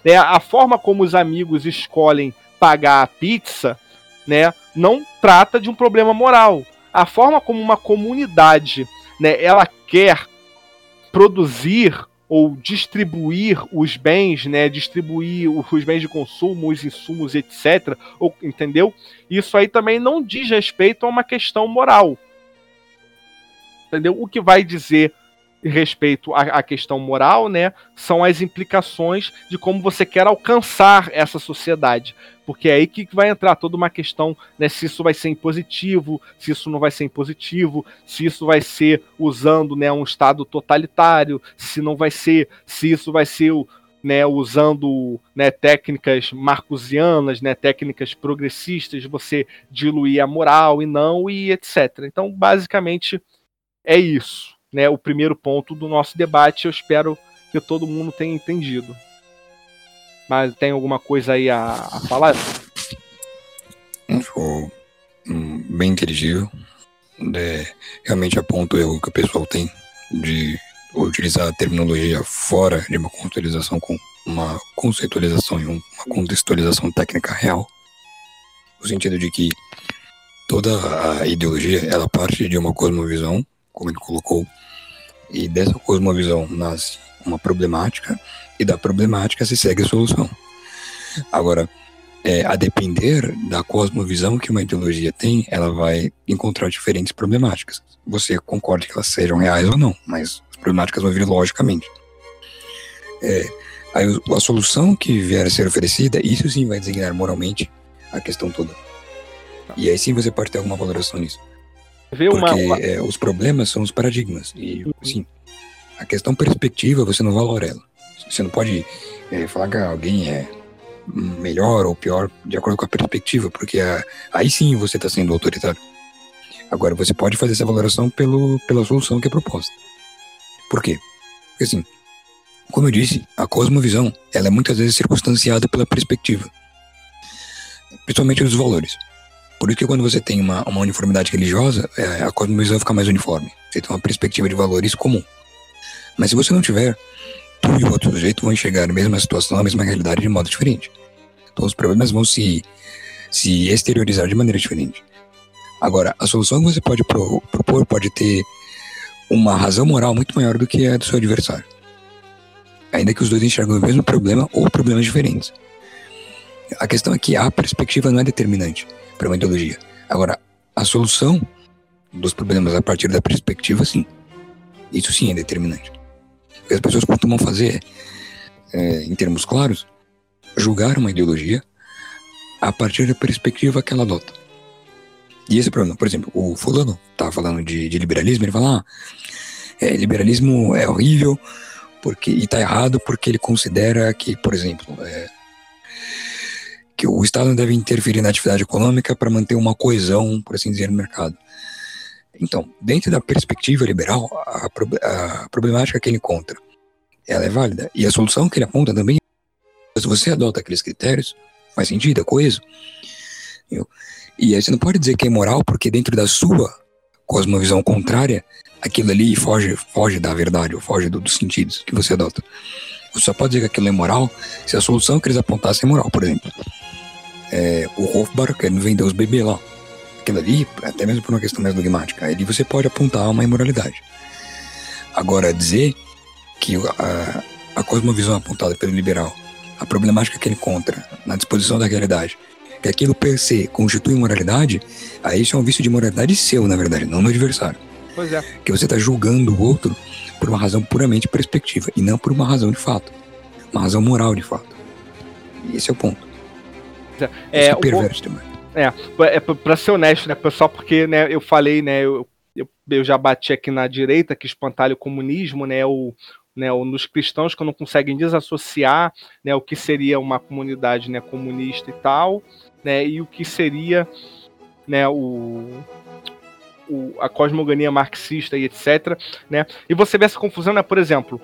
né? A forma como os amigos escolhem pagar a pizza, né, não trata de um problema moral. A forma como uma comunidade né, ela quer produzir ou distribuir os bens, né, distribuir os bens de consumo, os insumos, etc. Ou, entendeu? Isso aí também não diz respeito a uma questão moral. Entendeu? O que vai dizer respeito à, à, questão moral, né, são as implicações de como você quer alcançar essa sociedade. Porque é aí que vai entrar toda uma questão, né, se isso vai ser impositivo, se isso não vai ser impositivo, se isso vai ser usando, né, um estado totalitário, se não vai ser, se isso vai ser né, usando né, técnicas marcusianas, né, técnicas progressistas, você diluir a moral e não e etc. Então, basicamente é isso né, o primeiro ponto do nosso debate. Eu espero que todo mundo tenha entendido. Mas tem alguma coisa aí a, a falar? Ficou hum, bem inteligível. É, realmente aponta o erro que o pessoal tem de utilizar a terminologia fora de uma contextualização com uma conceitualização e uma contextualização técnica real. No sentido de que toda a ideologia ela parte de uma cosmovisão como ele colocou. E dessa cosmovisão nasce uma problemática, e da problemática se segue a solução. Agora, é, a depender da cosmovisão que uma ideologia tem, ela vai encontrar diferentes problemáticas. Você concorda que elas sejam reais ou não, mas as problemáticas vão vir logicamente. É, aí a solução que vier a ser oferecida, isso sim vai designar moralmente a questão toda. E aí sim você pode ter alguma valoração nisso. Porque uma, uma... É, os problemas são os paradigmas. E, assim, a questão perspectiva, você não valora ela. Você não pode é, falar que alguém é melhor ou pior de acordo com a perspectiva, porque a, aí sim você está sendo autoritário. Agora, você pode fazer essa valoração pelo, pela solução que é proposta. Por quê? Porque, assim, como eu disse, a cosmovisão ela é muitas vezes circunstanciada pela perspectiva, principalmente dos valores. Por isso que quando você tem uma, uma uniformidade religiosa, é, a cosmovisão fica mais uniforme. Você tem uma perspectiva de valores comum. Mas se você não tiver, tu e o outro sujeito vão enxergar a mesma situação, a mesma realidade de modo diferente. Então os problemas vão se, se exteriorizar de maneira diferente. Agora, a solução que você pode pro, propor pode ter uma razão moral muito maior do que a do seu adversário. Ainda que os dois enxergam o mesmo problema ou problemas diferentes. A questão é que a perspectiva não é determinante para uma ideologia. Agora, a solução dos problemas a partir da perspectiva, sim. Isso sim é determinante. O que as pessoas costumam fazer é, em termos claros, julgar uma ideologia a partir da perspectiva que ela adota. E esse é o problema, por exemplo, o fulano tá falando de, de liberalismo, ele fala, ah, é, liberalismo é horrível porque, e tá errado porque ele considera que, por exemplo, é, que o Estado deve interferir na atividade econômica para manter uma coesão, por assim dizer, no mercado. Então, dentro da perspectiva liberal, a, a problemática que ele encontra, ela é válida. E a solução que ele aponta também, se você adota aqueles critérios, faz sentido, é coeso. E aí você não pode dizer que é moral, porque dentro da sua cosmovisão contrária, aquilo ali foge, foge da verdade, ou foge do, dos sentidos que você adota. Você só pode dizer que aquilo é moral se a solução que eles apontassem é moral, por exemplo. É, o querendo vender os bebês lá. Aquilo ali, até mesmo por uma questão mais dogmática, ali você pode apontar uma imoralidade. Agora, dizer que a, a cosmovisão apontada pelo liberal, a problemática que ele encontra na disposição da realidade, que aquilo per se constitui moralidade, aí isso é um vício de moralidade seu, na verdade, não do adversário. Pois é. Que você está julgando o outro por uma razão puramente perspectiva e não por uma razão de fato. Uma razão moral de fato. E esse é o ponto. É, é também. É, é pra ser honesto, né, pessoal, porque né, eu falei, né, eu, eu, eu já bati aqui na direita que espantalho o comunismo, né, o, né, ou nos cristãos que não conseguem desassociar né, o que seria uma comunidade né, comunista e tal, né, e o que seria né, o, o, a cosmogonia marxista e etc. Né? E você vê essa confusão, né? por exemplo,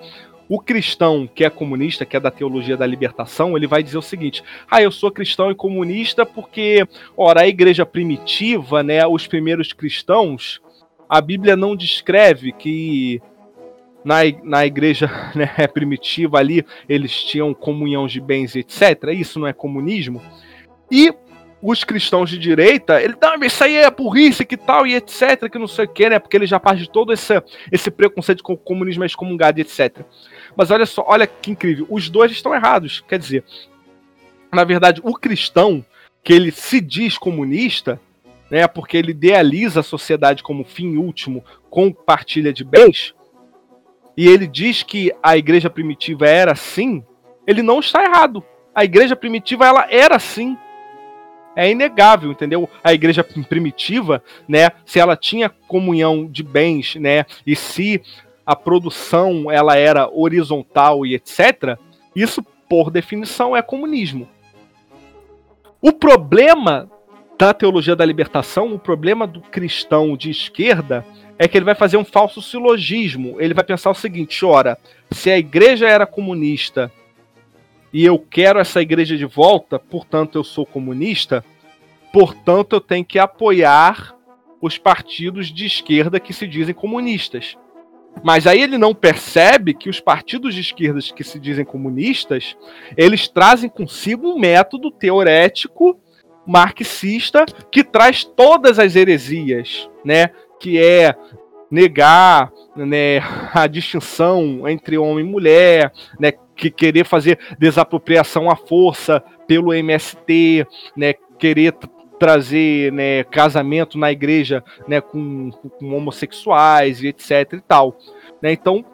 o cristão que é comunista, que é da teologia da libertação, ele vai dizer o seguinte: ah, eu sou cristão e comunista porque, ora, a igreja primitiva, né, os primeiros cristãos, a Bíblia não descreve que na, na igreja né, primitiva ali eles tinham comunhão de bens, etc. Isso não é comunismo. E os cristãos de direita, ele tá, isso aí é burrice, que tal, e etc, que não sei o que, né? Porque ele já parte de todo esse, esse preconceito com o comunismo excomungado, etc. Mas olha só, olha que incrível, os dois estão errados. Quer dizer, na verdade, o cristão, que ele se diz comunista, né, porque ele idealiza a sociedade como fim último, com partilha de bens, e ele diz que a igreja primitiva era assim, ele não está errado. A igreja primitiva ela era assim é inegável, entendeu? A igreja primitiva, né, se ela tinha comunhão de bens, né, e se a produção ela era horizontal e etc, isso por definição é comunismo. O problema da teologia da libertação, o problema do cristão de esquerda é que ele vai fazer um falso silogismo. Ele vai pensar o seguinte: ora, se a igreja era comunista e eu quero essa igreja de volta, portanto eu sou comunista, portanto eu tenho que apoiar os partidos de esquerda que se dizem comunistas. Mas aí ele não percebe que os partidos de esquerda que se dizem comunistas, eles trazem consigo um método teorético marxista que traz todas as heresias, né? Que é negar né, a distinção entre homem e mulher, né, que querer fazer desapropriação à força pelo MST, né, querer trazer né, casamento na igreja né, com, com homossexuais e etc e tal. Né, então,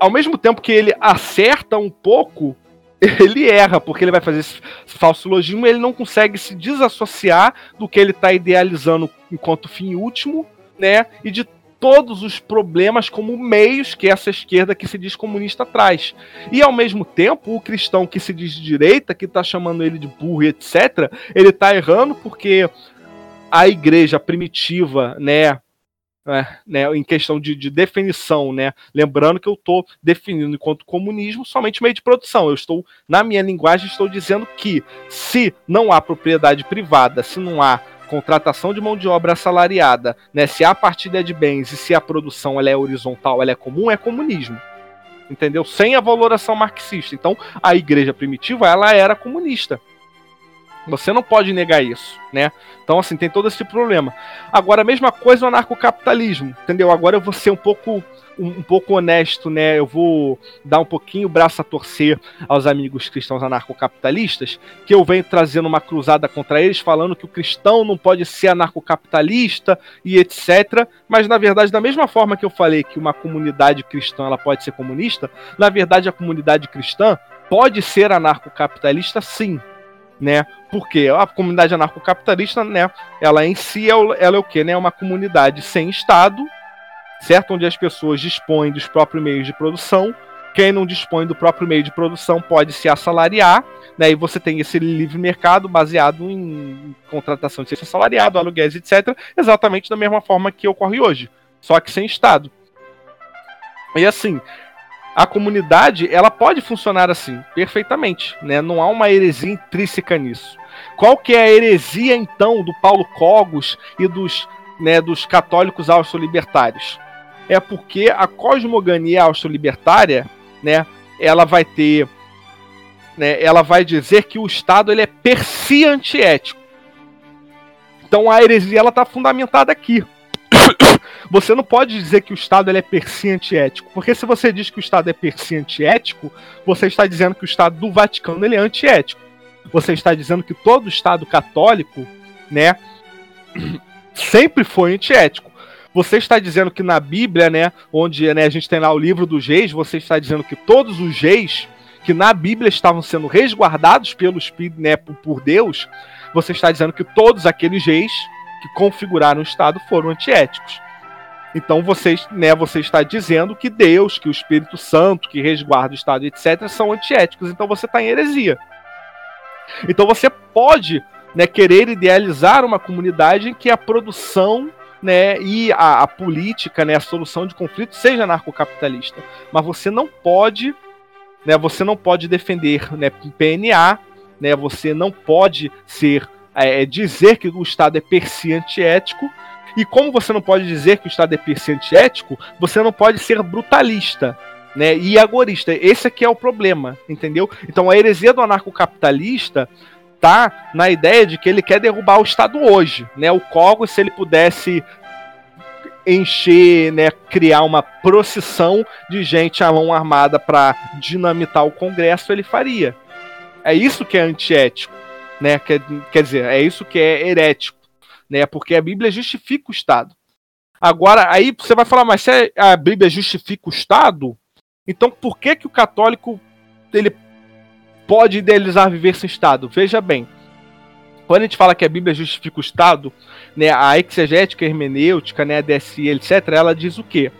ao mesmo tempo que ele acerta um pouco, ele erra, porque ele vai fazer esse falso logismo e ele não consegue se desassociar do que ele está idealizando enquanto fim último, né? E de todos os problemas como meios que essa esquerda que se diz comunista traz. E ao mesmo tempo, o cristão que se diz direita, que está chamando ele de burro e etc., ele está errando porque a igreja primitiva, né, é, né, em questão de, de, definição, né? Lembrando que eu estou definindo enquanto comunismo somente meio de produção. Eu estou, na minha linguagem, estou dizendo que se não há propriedade privada, se não há contratação de mão de obra assalariada, né, se a partilha de bens e se a produção ela é horizontal, ela é comum, é comunismo. entendeu? Sem a valoração marxista. Então, a igreja primitiva, ela era comunista. Você não pode negar isso, né? Então, assim, tem todo esse problema. Agora, a mesma coisa o anarcocapitalismo, entendeu? Agora eu vou ser um pouco um, pouco honesto, né? Eu vou dar um pouquinho o braço a torcer aos amigos cristãos anarcocapitalistas, que eu venho trazendo uma cruzada contra eles, falando que o cristão não pode ser anarcocapitalista e etc. Mas na verdade, da mesma forma que eu falei que uma comunidade cristã ela pode ser comunista, na verdade a comunidade cristã pode ser anarcocapitalista sim, né? Porque a comunidade anarcocapitalista, né, ela em si é, ela é o que, né? É uma comunidade sem Estado, certo? Onde as pessoas dispõem dos próprios meios de produção. Quem não dispõe do próprio meio de produção pode se assalariar, né? E você tem esse livre mercado baseado em contratação de serviço assalariado, aluguéis, etc. Exatamente da mesma forma que ocorre hoje, só que sem Estado. E assim, a comunidade ela pode funcionar assim perfeitamente, né? Não há uma heresia intrínseca nisso. Qual que é a heresia então do Paulo Cogos e dos, né, dos católicos austro-libertários? É porque a cosmogonia austro-libertária, né, ela vai ter, né, ela vai dizer que o Estado ele é per si antiético. Então a heresia ela está fundamentada aqui. Você não pode dizer que o Estado ele é per si antiético, porque se você diz que o Estado é per si antiético, você está dizendo que o Estado do Vaticano ele é antiético. Você está dizendo que todo Estado católico, né, sempre foi antiético. Você está dizendo que na Bíblia, né, onde né, a gente tem lá o livro dos reis, você está dizendo que todos os reis que na Bíblia estavam sendo resguardados pelo Espírito, né, por Deus, você está dizendo que todos aqueles reis que configuraram o Estado foram antiéticos. Então você, né, você está dizendo que Deus, que o Espírito Santo, que resguarda o Estado, etc., são antiéticos. Então você está em heresia. Então você pode né, querer idealizar uma comunidade em que a produção né, e a, a, política, né, a solução de conflito seja anarcocapitalista. Mas você não pode, né, você não pode defender né, PNA, né, você não pode ser é, é, dizer que o Estado é per si antiético. E como você não pode dizer que o Estado é per si antiético, você não pode ser brutalista. Né, e agorista. Esse aqui é o problema, entendeu? Então a heresia do anarcocapitalista tá na ideia de que ele quer derrubar o Estado hoje, né? O Cogos, se ele pudesse encher, né, criar uma procissão de gente à mão armada para dinamitar o Congresso, ele faria. É isso que é antiético, né? Quer, quer dizer, é isso que é herético, né? Porque a Bíblia justifica o Estado. Agora, aí você vai falar, mas se a Bíblia justifica o Estado, então por que que o católico ele pode idealizar viver sem Estado. Veja bem, quando a gente fala que a Bíblia justifica o Estado, né, a exegética, hermenêutica, né, a DSI, etc., ela diz o quê?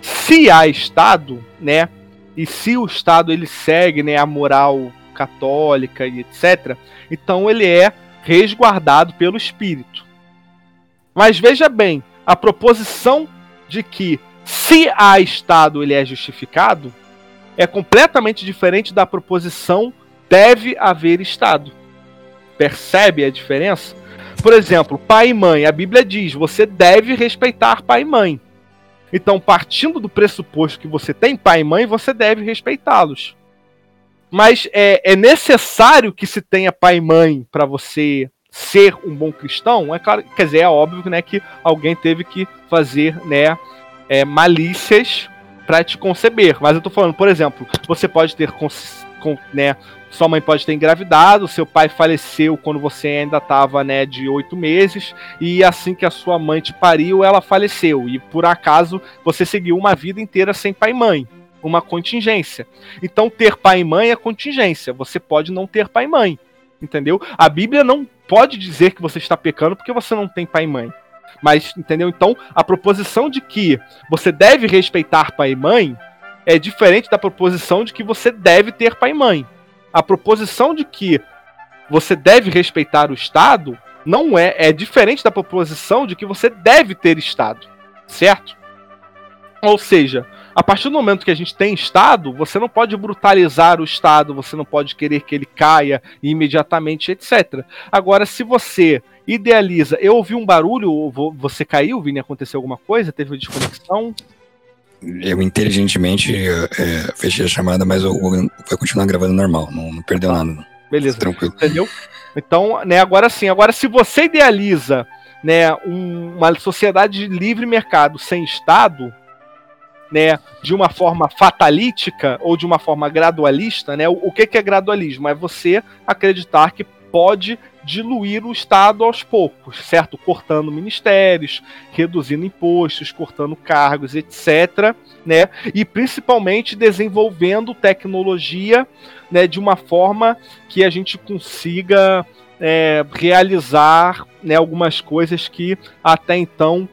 Se há Estado, né, e se o Estado ele segue né, a moral católica e etc., então ele é resguardado pelo Espírito. Mas veja bem, a proposição de que se há Estado ele é justificado, é completamente diferente da proposição deve haver Estado. Percebe a diferença? Por exemplo, pai e mãe. A Bíblia diz: você deve respeitar pai e mãe. Então, partindo do pressuposto que você tem pai e mãe, você deve respeitá-los. Mas é, é, necessário que se tenha pai e mãe para você ser um bom cristão? É claro, quer dizer, é óbvio né, que alguém teve que fazer né, é, malícias para te conceber. Mas eu tô falando, por exemplo, você pode ter com, né, sua mãe pode ter engravidado, seu pai faleceu quando você ainda estava né, de oito meses, e assim que a sua mãe te pariu, ela faleceu. E por acaso você seguiu uma vida inteira sem pai e mãe. Uma contingência. Então, ter pai e mãe é contingência. Você pode não ter pai e mãe. Entendeu? A Bíblia não pode dizer que você está pecando porque você não tem pai e mãe. Mas, entendeu? Então, a proposição de que você deve respeitar pai e mãe é diferente da proposição de que você deve ter pai e mãe. A proposição de que você deve respeitar o Estado não é é diferente da proposição de que você deve ter Estado, certo? Ou seja, a partir do momento que a gente tem Estado, você não pode brutalizar o Estado, você não pode querer que ele caia imediatamente, etc. Agora, se você idealiza. Eu ouvi um barulho, você caiu, Vini? Aconteceu alguma coisa? Teve uma desconexão? Eu inteligentemente é, fechei a chamada, mas eu vou continuar gravando normal, não, não perdeu nada. Beleza. Tranquilo. Entendeu? Então, né, agora sim, agora se você idealiza né, um, uma sociedade de livre mercado sem Estado, né, de uma forma fatalítica ou de uma forma gradualista, né, o, o que, que é gradualismo? É você acreditar que pode diluir o Estado aos poucos, certo? Cortando ministérios, reduzindo impostos, cortando cargos, etc. Né? E principalmente desenvolvendo tecnologia né, de uma forma que a gente consiga é, realizar né, algumas coisas que até então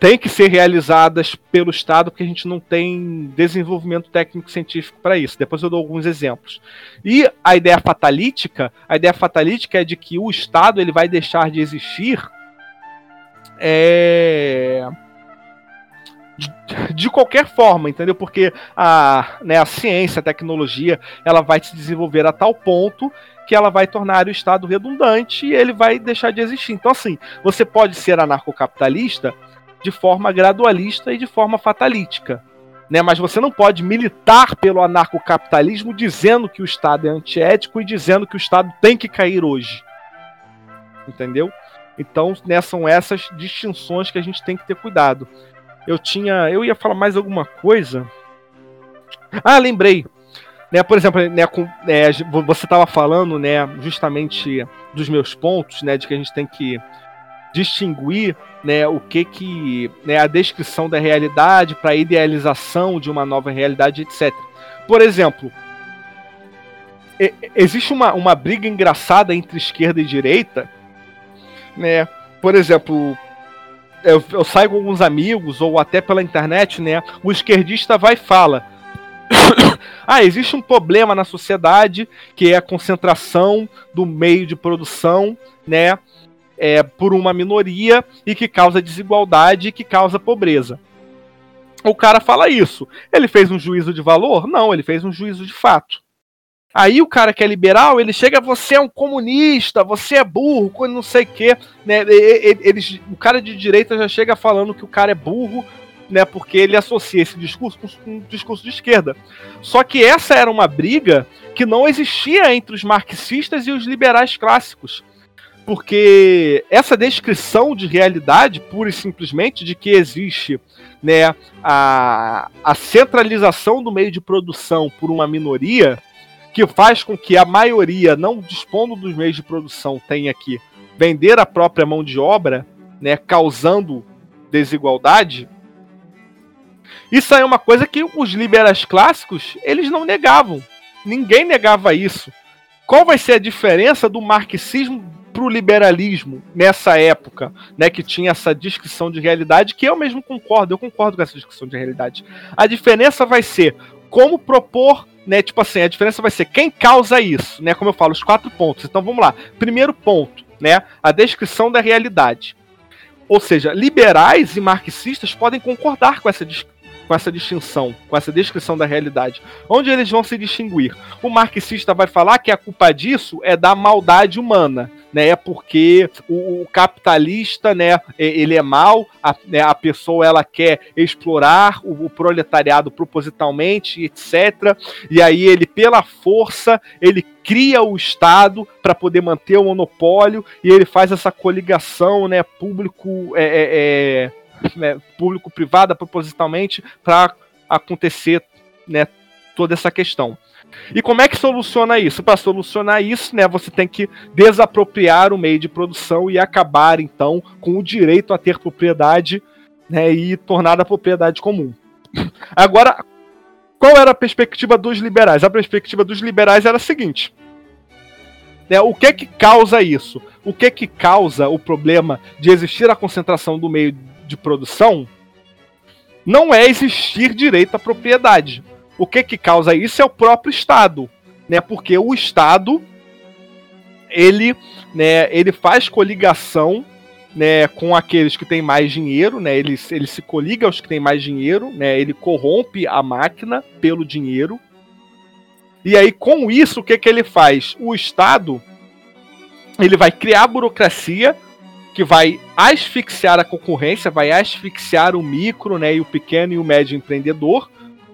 têm que ser realizadas pelo Estado, porque a gente não tem desenvolvimento técnico-científico para isso. Depois eu dou alguns exemplos. E a ideia fatalítica, a ideia fatalítica é de que o Estado ele vai deixar de existir é, de qualquer forma, entendeu? Porque a, né, a ciência, a tecnologia, ela vai se desenvolver a tal ponto que ela vai tornar o Estado redundante e ele vai deixar de existir. Então, assim, você pode ser anarcocapitalista de forma gradualista e de forma fatalítica. Né? Mas você não pode militar pelo anarcocapitalismo dizendo que o Estado é antiético e dizendo que o Estado tem que cair hoje. Entendeu? Então, né, são essas distinções que a gente tem que ter cuidado. Eu tinha. Eu ia falar mais alguma coisa. Ah, lembrei. Né, por exemplo, né, com, né, você estava falando né, justamente dos meus pontos, né, de que a gente tem que distinguir né, o que que né, a descrição da realidade para a idealização de uma nova realidade, etc. Por exemplo, existe uma, uma briga engraçada entre esquerda e direita, né? Por exemplo, eu, eu saio com alguns amigos ou até pela internet, né? O esquerdista vai e fala: ah, existe um problema na sociedade que é a concentração do meio de produção, né? É, por uma minoria e que causa desigualdade e que causa pobreza. O cara fala isso. Ele fez um juízo de valor? Não, ele fez um juízo de fato. Aí o cara que é liberal, ele chega, você é um comunista, você é burro, não sei o quê. Né? Ele, o cara de direita já chega falando que o cara é burro, né? Porque ele associa esse discurso com um discurso de esquerda. Só que essa era uma briga que não existia entre os marxistas e os liberais clássicos porque essa descrição de realidade, pura e simplesmente, de que existe né, a, a centralização do meio de produção por uma minoria, que faz com que a maioria, não dispondo dos meios de produção, tenha que vender a própria mão de obra, né, causando desigualdade. Isso é uma coisa que os liberais clássicos eles não negavam. Ninguém negava isso. Qual vai ser a diferença do marxismo para o liberalismo nessa época, né, que tinha essa descrição de realidade, que eu mesmo concordo, eu concordo com essa descrição de realidade. A diferença vai ser como propor, né, tipo assim, a diferença vai ser quem causa isso, né, como eu falo, os quatro pontos. Então vamos lá. Primeiro ponto, né, a descrição da realidade. Ou seja, liberais e marxistas podem concordar com essa descrição com essa distinção, com essa descrição da realidade. Onde eles vão se distinguir? O marxista vai falar que a culpa disso é da maldade humana, né? É porque o, o capitalista, né, ele é mal, a, né, a pessoa ela quer explorar o, o proletariado propositalmente, etc. E aí ele, pela força, ele cria o Estado para poder manter o monopólio e ele faz essa coligação, né, público é, é, é né, público-privada propositalmente para acontecer né, toda essa questão. E como é que soluciona isso? Para solucionar isso, né, você tem que desapropriar o meio de produção e acabar então com o direito a ter propriedade né, e tornar a propriedade comum. Agora, qual era a perspectiva dos liberais? A perspectiva dos liberais era a seguinte: né, o que que causa isso? O que que causa o problema de existir a concentração do meio de produção não é existir direito à propriedade. O que que causa isso é o próprio Estado, né? Porque o Estado ele, né, ele faz coligação né, com aqueles que têm mais dinheiro, né, ele, ele se coliga aos que têm mais dinheiro, né, ele corrompe a máquina pelo dinheiro. E aí, com isso, o que, que ele faz? O Estado ele vai criar burocracia que vai asfixiar a concorrência, vai asfixiar o micro, né, e o pequeno e o médio empreendedor,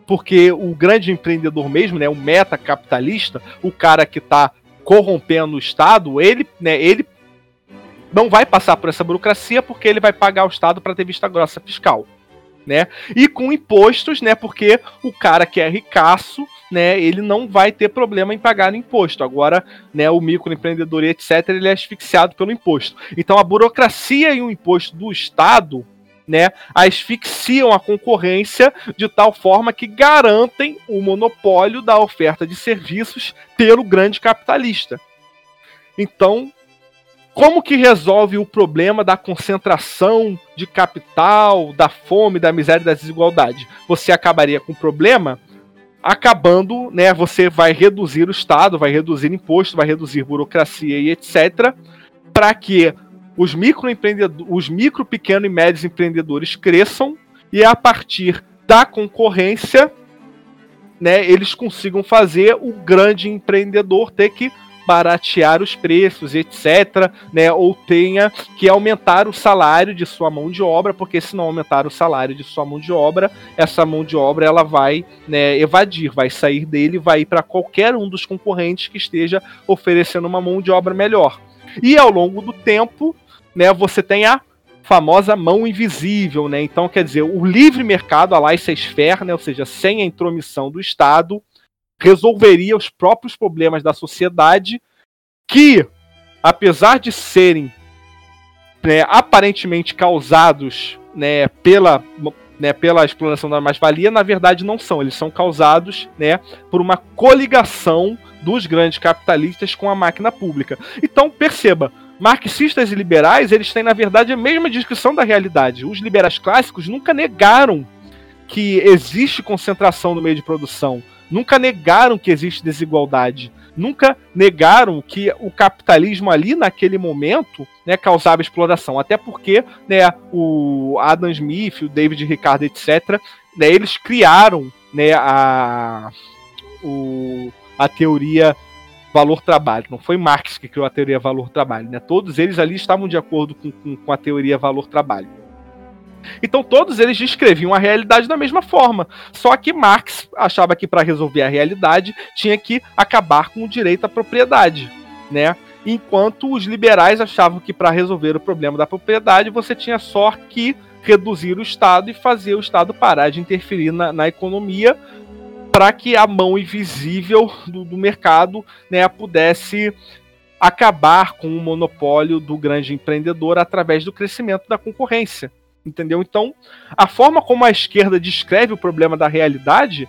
porque o grande empreendedor mesmo, né, o meta capitalista, o cara que está corrompendo o Estado, ele, né, ele não vai passar por essa burocracia porque ele vai pagar o Estado para ter vista grossa fiscal né? E com impostos, né? Porque o cara que é ricaço, né? Ele não vai ter problema em pagar imposto. Agora, né? O microempreendedor etc. Ele é asfixiado pelo imposto. Então, a burocracia e o imposto do Estado, né? Asfixiam a concorrência de tal forma que garantem o monopólio da oferta de serviços pelo grande capitalista. Então, como que resolve o problema da concentração de capital, da fome, da miséria da desigualdade? Você acabaria com o problema acabando, né? Você vai reduzir o Estado, vai reduzir imposto, vai reduzir burocracia e etc. Para que os microempreendedores, os micro, pequeno e médios empreendedores cresçam e a partir da concorrência, né, eles consigam fazer o grande empreendedor ter que baratear os preços, etc., né? Ou tenha que aumentar o salário de sua mão de obra, porque se não aumentar o salário de sua mão de obra, essa mão de obra ela vai né, evadir, vai sair dele, vai ir para qualquer um dos concorrentes que esteja oferecendo uma mão de obra melhor. E ao longo do tempo, né, você tem a famosa mão invisível, né? Então, quer dizer, o livre mercado, a laissez-faire, né? ou seja, sem a intromissão do Estado, resolveria os próprios problemas da sociedade que, apesar de serem né, aparentemente causados né, pela, né, pela exploração da mais-valia, na verdade não são. Eles são causados né, por uma coligação dos grandes capitalistas com a máquina pública. Então, perceba, marxistas e liberais, eles têm, na verdade, a mesma descrição da realidade. Os liberais clássicos nunca negaram que existe concentração no meio de produção nunca negaram que existe desigualdade, nunca negaram que o capitalismo ali naquele momento né, causava exploração, até porque né, o Adam Smith, o David Ricardo, etc., né, eles criaram né, a, o, a teoria valor-trabalho. Não foi Marx que criou a teoria valor-trabalho. Né? Todos eles ali estavam de acordo com, com, com a teoria valor-trabalho. Então todos eles descreviam a realidade da mesma forma. Só que Marx achava que para resolver a realidade tinha que acabar com o direito à propriedade, né? Enquanto os liberais achavam que para resolver o problema da propriedade você tinha só que reduzir o Estado e fazer o Estado parar de interferir na, na economia para que a mão invisível do, do mercado né, pudesse acabar com o monopólio do grande empreendedor através do crescimento da concorrência. Entendeu? Então, a forma como a esquerda descreve o problema da realidade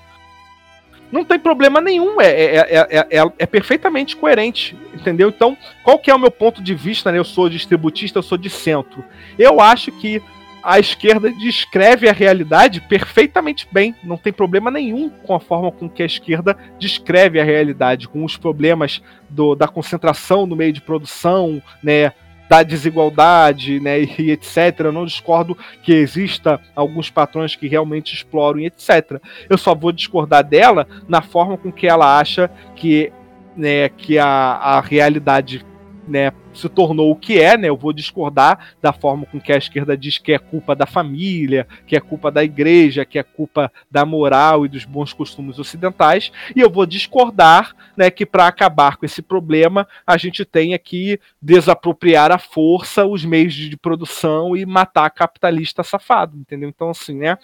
não tem problema nenhum, é, é, é, é, perfeitamente coerente, entendeu? Então, qual que é o meu ponto de vista, né? Eu sou distributista, eu sou de centro. Eu acho que a esquerda descreve a realidade perfeitamente bem, não tem problema nenhum com a forma com que a esquerda descreve a realidade, com os problemas do, da concentração no meio de produção, né? da desigualdade, né, e etc. Eu não discordo que exista alguns patrões que realmente exploram e etc. Eu só vou discordar dela na forma com que ela acha que, né, que a, a realidade né, se tornou o que é, né? Eu vou discordar da forma com que a esquerda diz que é culpa da família, que é culpa da igreja, que é culpa da moral e dos bons costumes ocidentais, e eu vou discordar, né, que para acabar com esse problema a gente tenha que desapropriar à força os meios de produção e matar capitalista safado, entendeu? Então assim, né?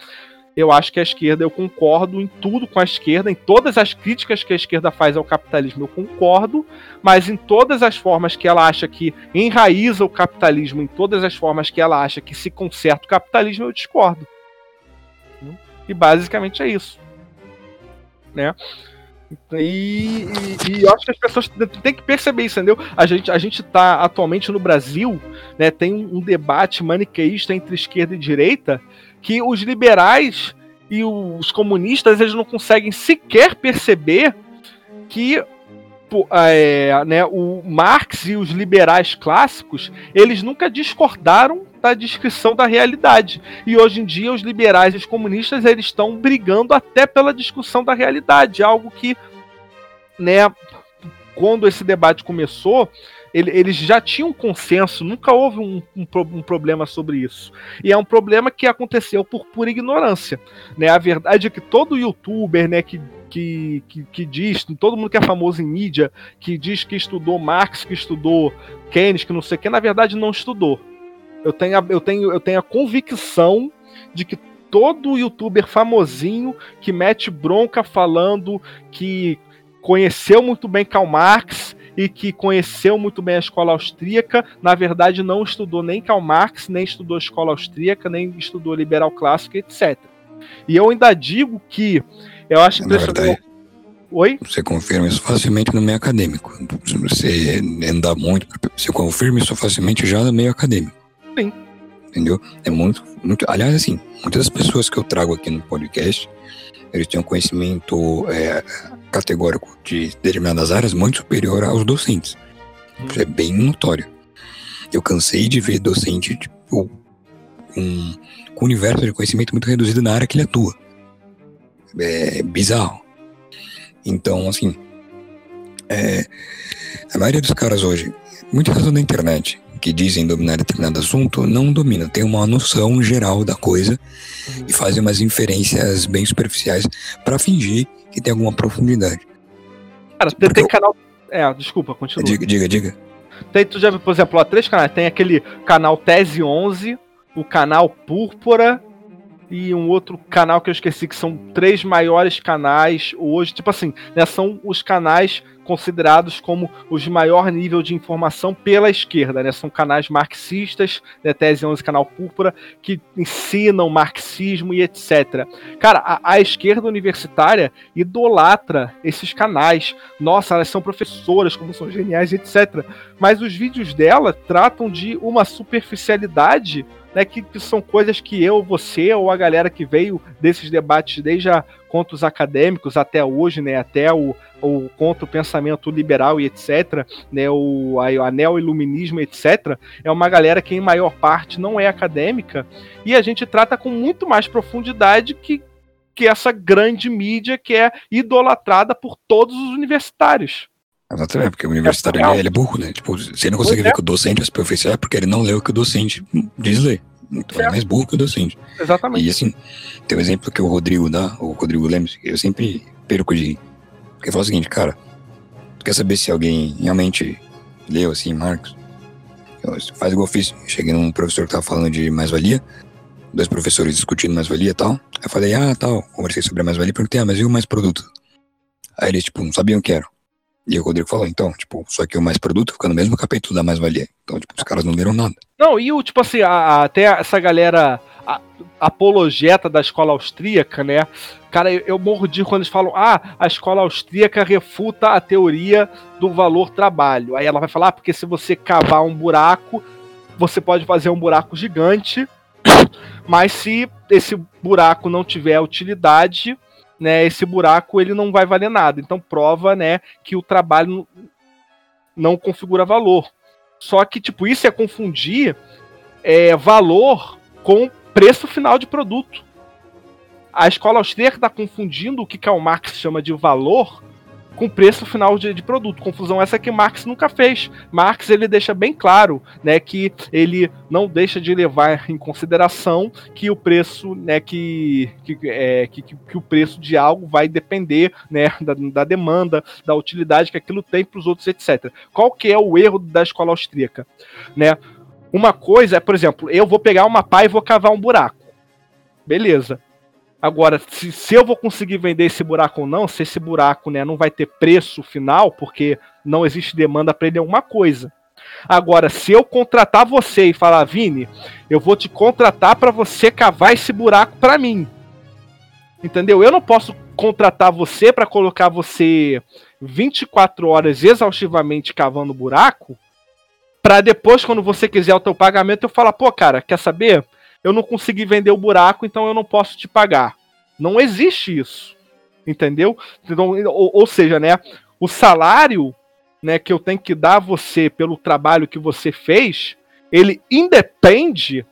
Eu acho que a esquerda, eu concordo em tudo com a esquerda, em todas as críticas que a esquerda faz ao capitalismo, eu concordo, mas em todas as formas que ela acha que enraiza o capitalismo, em todas as formas que ela acha que se conserta o capitalismo, eu discordo. E basicamente é isso. Né? E, e, e, eu acho que as pessoas têm que perceber isso, entendeu? A gente, a gente tá atualmente no Brasil, né, tem um debate maniqueísta entre esquerda e direita, que os liberais e os comunistas eles não conseguem sequer perceber que é, né, o Marx e os liberais clássicos eles nunca discordaram da descrição da realidade. E hoje em dia os liberais e os comunistas eles estão brigando até pela discussão da realidade algo que né quando esse debate começou eles já tinham consenso, nunca houve um, um, um, problema sobre isso. E é um problema que aconteceu por pura ignorância. Né? A verdade é que todo youtuber né, que, que, que, que diz, todo mundo que é famoso em mídia, que diz que estudou Marx, que estudou Keynes, que não sei o que, na verdade não estudou. Eu tenho, a, eu, tenho, eu tenho a convicção de que todo youtuber famosinho que mete bronca falando que conheceu muito bem Karl Marx e que conheceu muito bem a escola austríaca, na verdade não estudou nem Karl Marx, nem estudou a escola austríaca, nem estudou liberal clássico, etc. E eu ainda digo que eu acho impressionante. Oi? Você confirma isso facilmente no meio acadêmico. Você anda muito, você confirma isso facilmente já no meio acadêmico. Sim. Entendeu? É muito, muito. Aliás, assim, muitas das pessoas que eu trago aqui no podcast, eles têm um conhecimento é, categórico de determinadas áreas muito superior aos docentes. Isso é bem notório. Eu cansei de ver docente tipo, um, com um universo de conhecimento muito reduzido na área que ele atua. É bizarro. Então, assim, é, a maioria dos caras hoje, muita razão da internet, que dizem dominar determinado assunto, não domina, tem uma noção geral da coisa e fazem umas inferências bem superficiais para fingir que tem alguma profundidade. Cara, tem eu... canal. É, desculpa, continua. Diga, diga, diga. Tem, tu já viu, por exemplo, há três canais. Tem aquele canal Tese 11, o canal Púrpura e um outro canal que eu esqueci, que são três maiores canais hoje. Tipo assim, né, são os canais considerados como os de maior nível de informação pela esquerda, né? São canais marxistas, né? Tese 11 Canal Púrpura, que ensinam marxismo e etc. Cara, a, a, esquerda universitária idolatra esses canais. Nossa, elas são professoras, como são geniais, etc. Mas os vídeos dela tratam de uma superficialidade né, que, que, são coisas que eu, você ou a galera que veio desses debates desde a, contra os acadêmicos até hoje, né, até o, o contra o pensamento liberal e etc, né, o a, a neo-iluminismo etc, é uma galera que em maior parte não é acadêmica e a gente trata com muito mais profundidade que que essa grande mídia que é idolatrada por todos os universitários. Exatamente, porque o universitário é, ele é burro, né? Tipo, você não consegue ver é. que o docente é superficial é porque ele não leu o que o docente diz ler. Então é mais burro que o docente. Exatamente. E assim, tem um exemplo que o Rodrigo dá, o Rodrigo Lemos, eu sempre perco de porque fala o seguinte, cara, tu quer saber se alguém realmente leu assim, Marcos? Faz igual eu fiz. Cheguei num professor que tava falando de mais-valia, dois professores discutindo mais-valia e tal. Aí eu falei, ah, tal, conversei sobre a mais-valia, perguntei, ah, mas o mais produto? Aí eles, tipo, não sabiam o que era. E o Rodrigo falou, então, tipo, só que o mais produto fica no mesmo capítulo da mais-valia. Então, tipo, os caras não leram nada. Não, e o, tipo assim, a, a, até essa galera a, apologeta da escola austríaca, né? Cara, eu, eu morro de quando eles falam, ah, a escola austríaca refuta a teoria do valor trabalho. Aí ela vai falar, ah, porque se você cavar um buraco, você pode fazer um buraco gigante, mas se esse buraco não tiver utilidade, né, esse buraco ele não vai valer nada. Então prova, né, que o trabalho não configura valor. Só que tipo isso é confundir é, valor com preço final de produto. A escola austríaca está confundindo o que Karl Marx chama de valor com preço final de, de, produto. Confusão essa que Marx nunca fez. Marx ele deixa bem claro, né, que ele não deixa de levar em consideração que o preço, né, que, que, é, que, que o preço de algo vai depender, né, da, da demanda, da utilidade que aquilo tem para os outros, etc. Qual que é o erro da escola austríaca, né? Uma coisa é, por exemplo, eu vou pegar uma pá e vou cavar um buraco. Beleza. Agora, se, se eu vou conseguir vender esse buraco ou não, se esse buraco né, não vai ter preço final, porque não existe demanda para ele alguma coisa. Agora, se eu contratar você e falar, Vini, eu vou te contratar para você cavar esse buraco para mim. Entendeu? Eu não posso contratar você para colocar você 24 horas exaustivamente cavando buraco para depois, quando você quiser o teu pagamento, eu falar, pô, cara, quer saber? Eu não consegui vender o buraco, então eu não posso te pagar. Não existe isso. Entendeu? Então, ou, ou seja, né, o salário né, que eu tenho que dar a você pelo trabalho que você fez, ele independe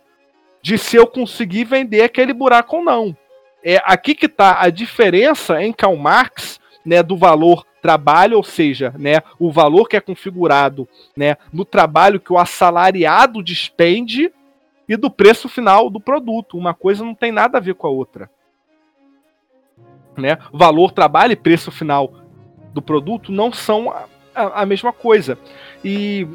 de se eu conseguir vender aquele buraco ou não. É aqui que está a diferença em Karl Marx, né, do valor trabalho, ou seja, né, o valor que é configurado né, no trabalho que o assalariado despende e do preço final do produto. Uma coisa não tem nada a ver com a outra. Né? Valor, trabalho e preço final do produto não são a, a, a mesma coisa. E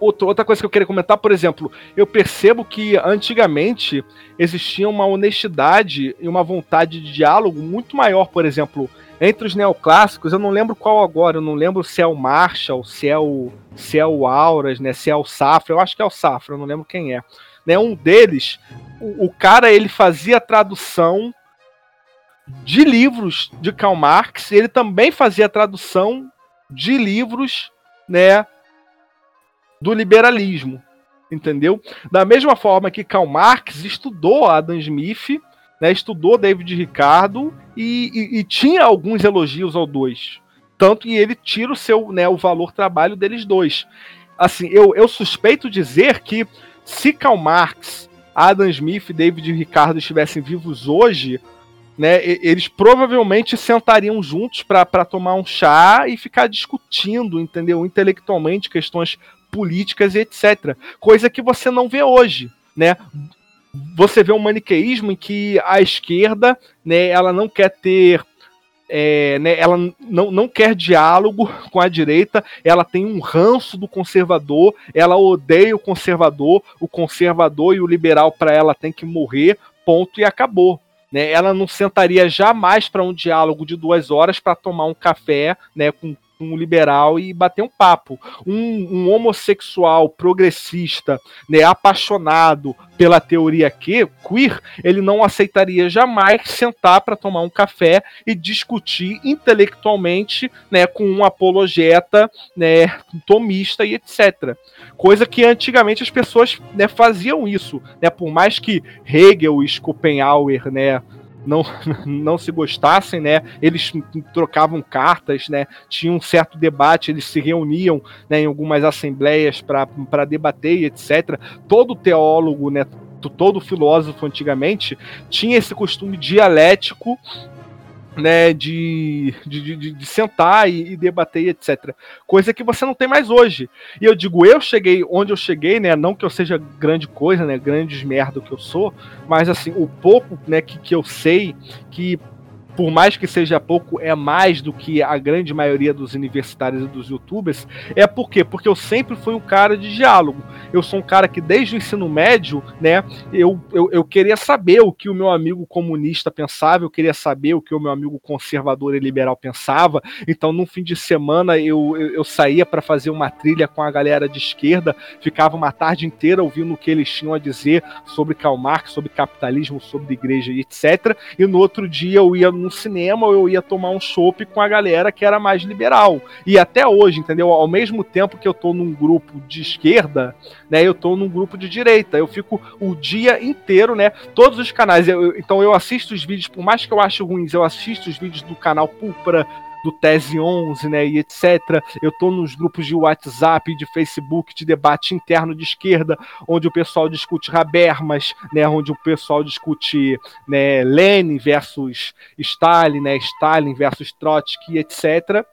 outra, outra coisa que eu queria comentar, por exemplo, eu percebo que antigamente existia uma honestidade e uma vontade de diálogo muito maior, por exemplo, entre os neoclássicos, eu não lembro qual agora, eu não lembro se é o Marshall, se é o, se é o Auras, né, se é o Safra, eu acho que é o Safra, eu não lembro quem é. Né, um deles, o, o cara ele fazia tradução de livros de Karl Marx, ele também fazia tradução de livros, né, do liberalismo, entendeu? Da mesma forma que Karl Marx estudou Adam Smith, né, estudou David Ricardo e, e, e, tinha alguns elogios ao dois. Tanto que ele tira o seu, né, o valor trabalho deles dois. Assim, eu, eu suspeito dizer que se Karl Marx, Adam Smith e David Ricardo estivessem vivos hoje, né, eles provavelmente sentariam juntos para tomar um chá e ficar discutindo, entendeu, intelectualmente questões políticas e etc. Coisa que você não vê hoje, né? Você vê um maniqueísmo em que a esquerda, né, ela não quer ter é, né, ela não, não quer diálogo com a direita, ela tem um ranço do conservador, ela odeia o conservador, o conservador e o liberal para ela tem que morrer, ponto e acabou. Né? Ela não sentaria jamais para um diálogo de duas horas para tomar um café né, com um liberal e bater um papo. Um, um homossexual progressista, né, apaixonado pela teoria que queer, ele não aceitaria jamais sentar para tomar um café e discutir intelectualmente, né, com um apologeta, né, tomista e etc. Coisa que antigamente as pessoas, né, faziam isso, né, por mais que Hegel e Schopenhauer, né, não, não se gostassem, né? Eles trocavam cartas, né? Tinha um certo debate, eles se reuniam né, em algumas assembleias para debater, etc. Todo teólogo, né? Todo filósofo antigamente tinha esse costume dialético né, de, de, de, de sentar e, e, debater, etc. Coisa que você não tem mais hoje. E eu digo, eu cheguei onde eu cheguei, né? Não que eu seja grande coisa, né? Grandes merda que eu sou, mas assim, o pouco né, que, que eu sei que por mais que seja pouco, é mais do que a grande maioria dos universitários e dos youtubers. É por quê? Porque eu sempre fui um cara de diálogo. Eu sou um cara que desde o ensino médio, né, eu, eu, eu queria saber o que o meu amigo comunista pensava, eu queria saber o que o meu amigo conservador e liberal pensava. Então, num fim de semana, eu, eu, eu saía para fazer uma trilha com a galera de esquerda, ficava uma tarde inteira ouvindo o que eles tinham a dizer sobre Karl Marx, sobre capitalismo, sobre igreja e etc. E no outro dia eu ia no cinema ou eu ia tomar um chopp com a galera que era mais liberal. E até hoje, entendeu? Ao mesmo tempo que eu tô num grupo de esquerda, né, eu tô num grupo de direita. Eu fico o dia inteiro, né, todos os canais. Eu, então eu assisto os vídeos, por mais que eu ache ruins, eu assisto os vídeos do canal Pulpra, do Tese 11, né, e etc. Eu tô nos grupos de WhatsApp, de Facebook, de debate interno de esquerda, onde o pessoal discute Habermas, né, onde o pessoal discute né, Lenin versus Stalin, né, Stalin versus Trotsky, etc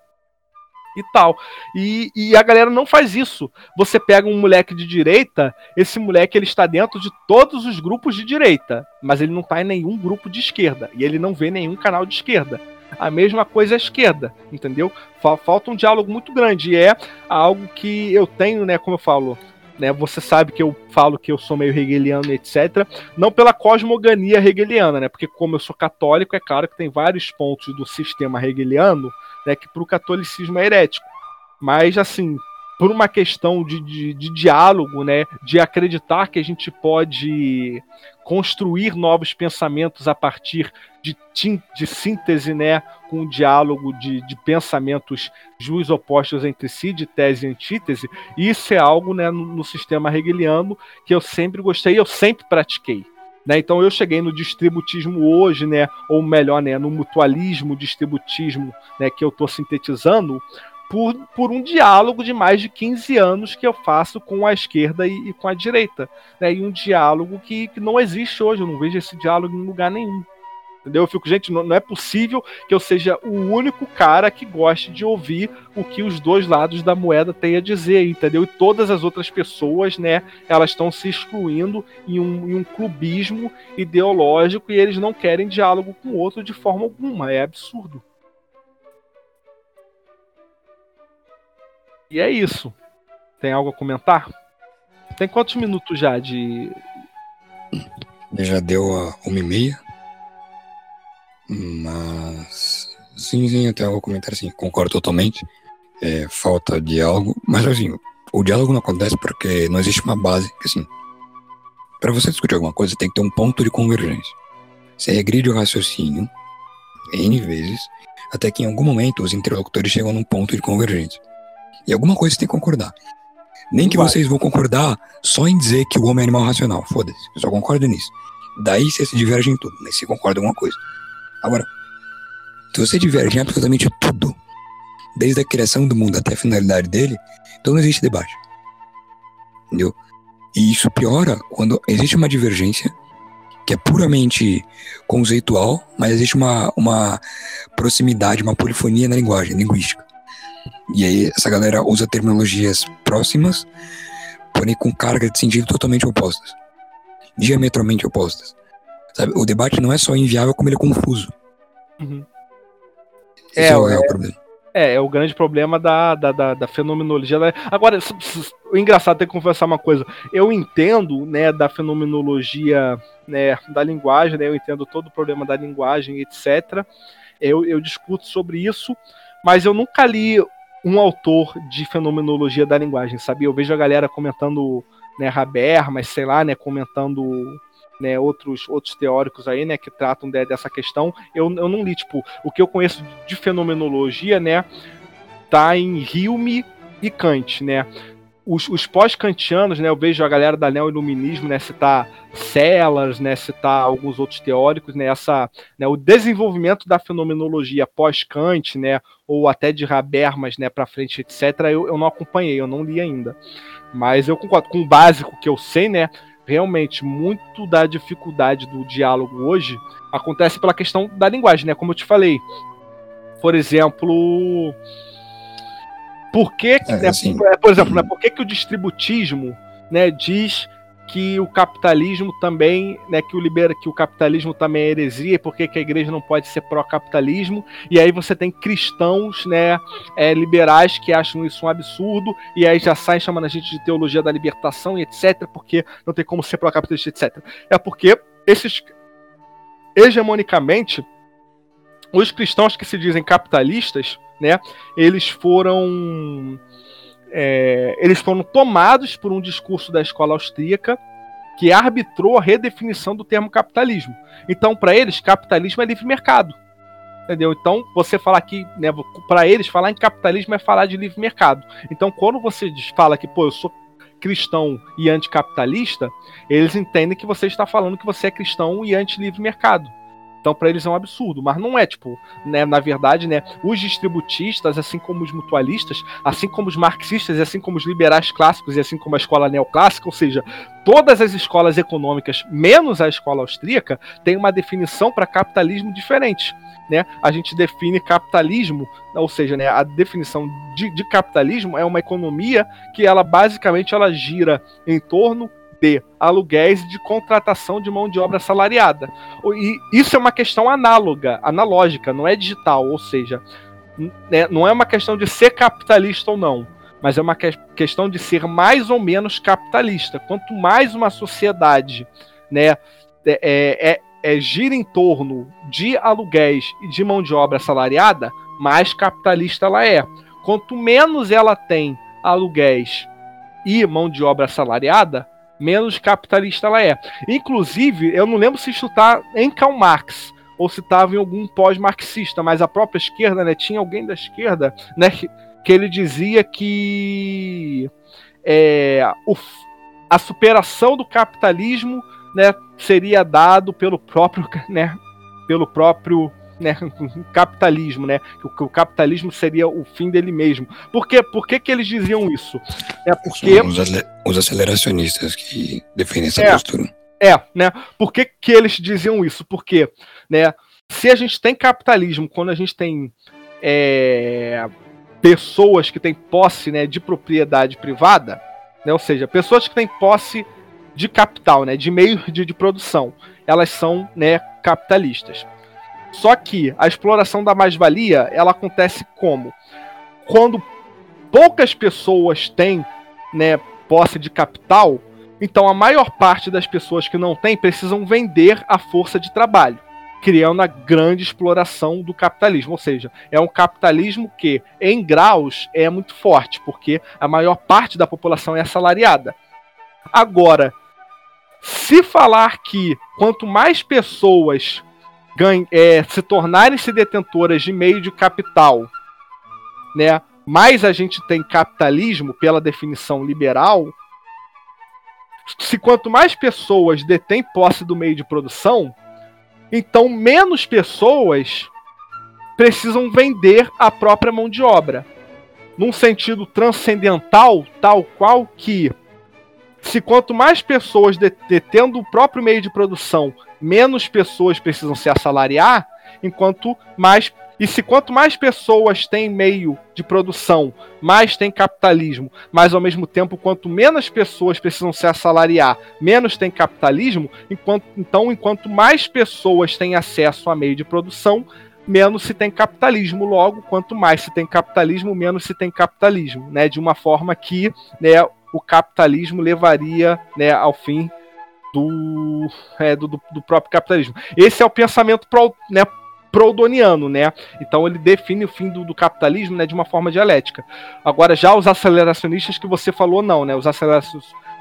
e tal. E, e, a galera não faz isso. Você pega um moleque de direita, esse moleque ele está dentro de todos os grupos de direita, mas ele não está em nenhum grupo de esquerda e ele não vê nenhum canal de esquerda. A mesma coisa à esquerda, entendeu? Falta um diálogo muito grande. E é algo que eu tenho, né, como eu falo, né, você sabe que eu falo que eu sou meio hegeliano, etc. Não pela cosmogonia hegeliana, né? Porque como eu sou católico, é claro que tem vários pontos do sistema hegeliano, né, que para o catolicismo é herético. Mas assim, por uma questão de, de, de, diálogo, né, de acreditar que a gente pode construir novos pensamentos a partir de, de síntese, né, com um diálogo de, de pensamentos juiz opostos entre si, de tese e antítese, isso é algo né, no, no sistema hegeliano que eu sempre gostei, eu sempre pratiquei. Né? Então eu cheguei no distributismo hoje, né? ou melhor, né? no mutualismo, distributismo né? que eu estou sintetizando, por, por um diálogo de mais de 15 anos que eu faço com a esquerda e, e com a direita. Né? E um diálogo que, que não existe hoje, eu não vejo esse diálogo em lugar nenhum. Entendeu? Eu fico, gente, não, não, é possível que eu seja o único cara que goste de ouvir o que os dois lados da moeda têm a dizer, entendeu? E todas as outras pessoas, né, elas estão se excluindo em um, em um clubismo ideológico e eles não querem diálogo com o outro de forma alguma. É absurdo. E é isso. Tem algo a comentar? Tem quantos minutos já de. Já deu a uma e meia. Mas. Sim, sim, até algo a comentar assim. Concordo totalmente. É, falta diálogo. Mas assim, o diálogo não acontece porque não existe uma base. Assim, para você discutir alguma coisa, tem que ter um ponto de convergência. Você regride o raciocínio N vezes, até que em algum momento os interlocutores chegam num ponto de convergência. E alguma coisa você tem que concordar. Nem que vocês vão concordar só em dizer que o homem é animal racional. Foda-se, eu só concordo nisso. Daí você se diverge em tudo, mas você concorda em alguma coisa. Agora, se você diverge em absolutamente tudo, desde a criação do mundo até a finalidade dele, então não existe debate. Entendeu? E isso piora quando existe uma divergência que é puramente conceitual, mas existe uma, uma proximidade, uma polifonia na linguagem, linguística. E aí essa galera usa terminologias próximas, porém com carga de sentido totalmente opostas. Diametralmente opostas. Sabe? O debate não é só inviável, como ele é confuso. Uhum. É, é, o, é, o problema. É, é o grande problema da, da, da, da fenomenologia. Agora, o engraçado tem que confessar uma coisa. Eu entendo, né, da fenomenologia, né, da linguagem, né, eu entendo todo o problema da linguagem, etc. Eu, eu discuto sobre isso, mas eu nunca li um autor de fenomenologia da linguagem, sabe? Eu vejo a galera comentando, né, Haber, mas sei lá, né, comentando né, outros, outros teóricos aí, né, que tratam de, dessa questão. Eu, eu não li, tipo, o que eu conheço de fenomenologia, né, tá em Hume e Kant, né? Os, os pós-kantianos, né, eu vejo a galera da neo-iluminismo, né, citar Sellars, né, citar alguns outros teóricos, né, essa, né, o desenvolvimento da fenomenologia pós-Kant, né, ou até de Habermas, né, para frente, etc. Eu, eu não acompanhei, eu não li ainda, mas eu concordo com o básico que eu sei, né, realmente muito da dificuldade do diálogo hoje acontece pela questão da linguagem, né, como eu te falei, por exemplo por que, que é, né, assim, por exemplo, né, por que, que o distributismo né, diz que o capitalismo também, né, que o libera, que o capitalismo também é heresia, porque que a igreja não pode ser pró-capitalismo, e aí você tem cristãos, né, é, liberais que acham isso um absurdo, e aí já saem chamando a gente de teologia da libertação e etc, porque não tem como ser pró-capitalista, etc. É porque esses hegemonicamente os cristãos que se dizem capitalistas, né? Eles foram é, eles foram tomados por um discurso da escola austríaca que arbitrou a redefinição do termo capitalismo. Então, para eles, capitalismo é livre mercado. Entendeu? Então, você falar que, né, para eles, falar em capitalismo é falar de livre mercado. Então, quando você fala que, pô, eu sou cristão e anticapitalista, eles entendem que você está falando que você é cristão e anti-livre mercado. Então, para eles é um absurdo, mas não é, tipo, né, na verdade, né, os distributistas, assim como os mutualistas, assim como os marxistas, assim como os liberais clássicos, e assim como a escola neoclássica, ou seja, todas as escolas econômicas, menos a escola austríaca, têm uma definição para capitalismo diferente. Né? A gente define capitalismo, ou seja, né, a definição de, de capitalismo é uma economia que ela basicamente ela gira em torno de aluguéis de contratação de mão de obra assalariada. E isso é uma questão análoga, analógica, não é digital, ou seja, né, não é uma questão de ser capitalista ou não, mas é uma que questão de ser mais ou menos capitalista. Quanto mais uma sociedade né, é, é, é, é gira em torno de aluguéis e de mão de obra assalariada, mais capitalista ela é. Quanto menos ela tem aluguéis e mão de obra assalariada, menos capitalista ela é. Inclusive, eu não lembro se isso está em Karl Marx ou se estava em algum pós-marxista, mas a própria esquerda, né, tinha alguém da esquerda, né, que, que ele dizia que é, o, a superação do capitalismo, né, seria dado pelo próprio, né, pelo próprio né, capitalismo, né? Que o, capitalismo seria o fim dele mesmo. Por quê? Por que, que eles diziam isso? É porque os, aceleracionistas que defendem essa é, postura. É, né? Por que, que eles diziam isso? Porque, né? se a gente tem capitalismo, quando a gente tem é, pessoas que têm posse né, de propriedade privada, né, ou seja, pessoas que têm posse de capital, né, de meio de, de produção, elas são né, capitalistas. Só que a exploração da mais-valia ela acontece como? Quando poucas pessoas têm né, posse de capital, então a maior parte das pessoas que não têm precisam vender a força de trabalho criando a grande exploração do capitalismo. Ou seja, é um capitalismo que, em graus, é muito forte, porque a maior parte da população é assalariada. Agora, se falar que quanto mais pessoas é, se tornarem-se detentoras de meio de capital, né, mais a gente tem capitalismo, pela definição liberal, se quanto mais pessoas detêm posse do meio de produção, então, menos pessoas precisam vender a própria mão de obra. Num sentido transcendental, tal qual que se quanto mais pessoas detendo o próprio meio de produção, menos pessoas precisam se assalariar, enquanto mais e se quanto mais pessoas têm meio de produção, mais tem capitalismo, mas ao mesmo tempo, quanto menos pessoas precisam se assalariar, menos tem capitalismo, enquanto, então, enquanto mais pessoas têm acesso a meio de produção, menos se tem capitalismo. Logo, quanto mais se tem capitalismo, menos se tem capitalismo, né? De uma forma que né, o capitalismo levaria né, ao fim do, é, do, do, próprio capitalismo. Esse é o pensamento pro, né, proudoniano, né? Então ele define o fim do, do, capitalismo né, de uma forma dialética. Agora, já os aceleracionistas que você falou, não, né? Os,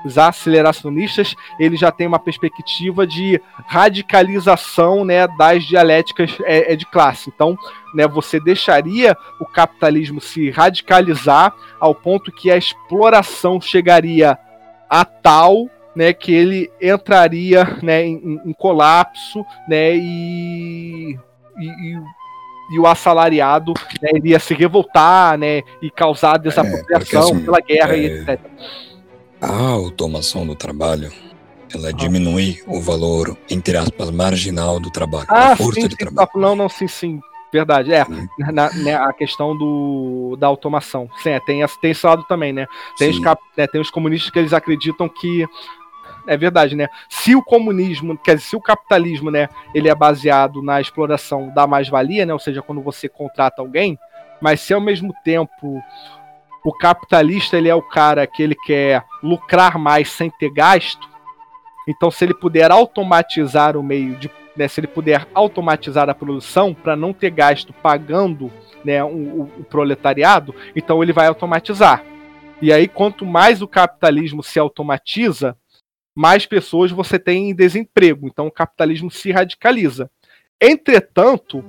os aceleracionistas, ele já tem uma perspectiva de radicalização né, das dialéticas é, é de classe. Então, né, você deixaria o capitalismo se radicalizar ao ponto que a exploração chegaria a tal né, que ele entraria né, em, em colapso né, e e, e, o assalariado né, iria se revoltar né, e causar desapropriação é, assim, pela guerra é, e etc. A automação do trabalho ela ah. diminui o valor, entre aspas, marginal do trabalho, ah, sim, de sim, trabalho. Não, não, sim, sim. Verdade, é. Hum. Na, né, a questão do, da automação. Sim, é, tem, tem esse lado também, né? Tem, os, né, tem os comunistas que eles acreditam que é verdade, né? Se o comunismo, quer dizer, se o capitalismo, né, ele é baseado na exploração da mais-valia, né, ou seja, quando você contrata alguém, mas se ao mesmo tempo o capitalista ele é o cara que ele quer lucrar mais sem ter gasto, então se ele puder automatizar o meio de, né, se ele puder automatizar a produção para não ter gasto pagando, né, o, o proletariado, então ele vai automatizar. E aí, quanto mais o capitalismo se automatiza, mais pessoas você tem em desemprego. Então o capitalismo se radicaliza. Entretanto,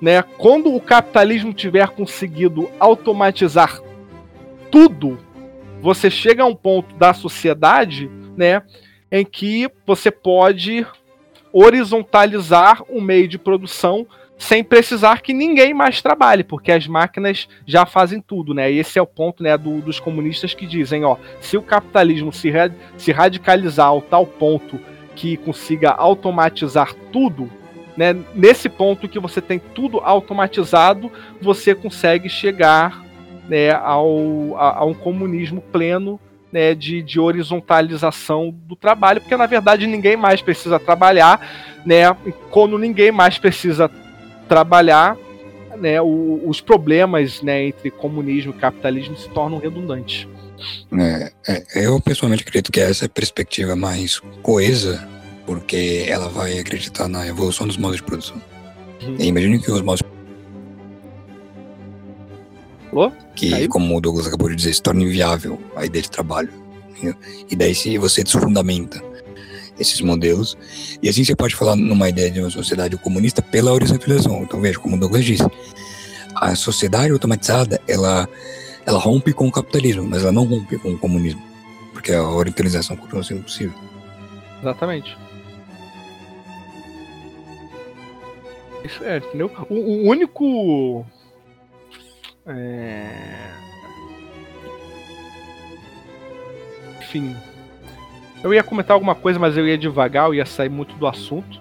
né, quando o capitalismo tiver conseguido automatizar tudo, você chega a um ponto da sociedade, né, em que você pode horizontalizar o meio de produção sem precisar que ninguém mais trabalhe, porque as máquinas já fazem tudo, né? E esse é o ponto, né, do, dos comunistas que dizem, ó, se o capitalismo se, se radicalizar ao tal ponto que consiga automatizar tudo, né, nesse ponto que você tem tudo automatizado, você consegue chegar né, ao, a, a um comunismo pleno né, de, de, horizontalização do trabalho, porque na verdade ninguém mais precisa trabalhar, né? Quando ninguém mais precisa trabalhar, né, o, os problemas né, entre comunismo e capitalismo se tornam redundantes. É, é, eu pessoalmente acredito que essa é a perspectiva mais coesa, porque ela vai acreditar na evolução dos modos de produção. Uhum. Imagine que os modos Alô? que, Caiu? como o Douglas acabou de dizer, se torna inviável a ideia de trabalho. E daí se você desfundamenta esses modelos. E assim você pode falar numa ideia de uma sociedade comunista pela horizontalização. Então veja, como o Douglas disse, a sociedade automatizada, ela, ela rompe com o capitalismo, mas ela não rompe com o comunismo, porque a horizontalização continua sendo possível. Exatamente. Isso é, entendeu? O, o único. É... Enfim, eu ia comentar alguma coisa, mas eu ia devagar, eu ia sair muito do assunto.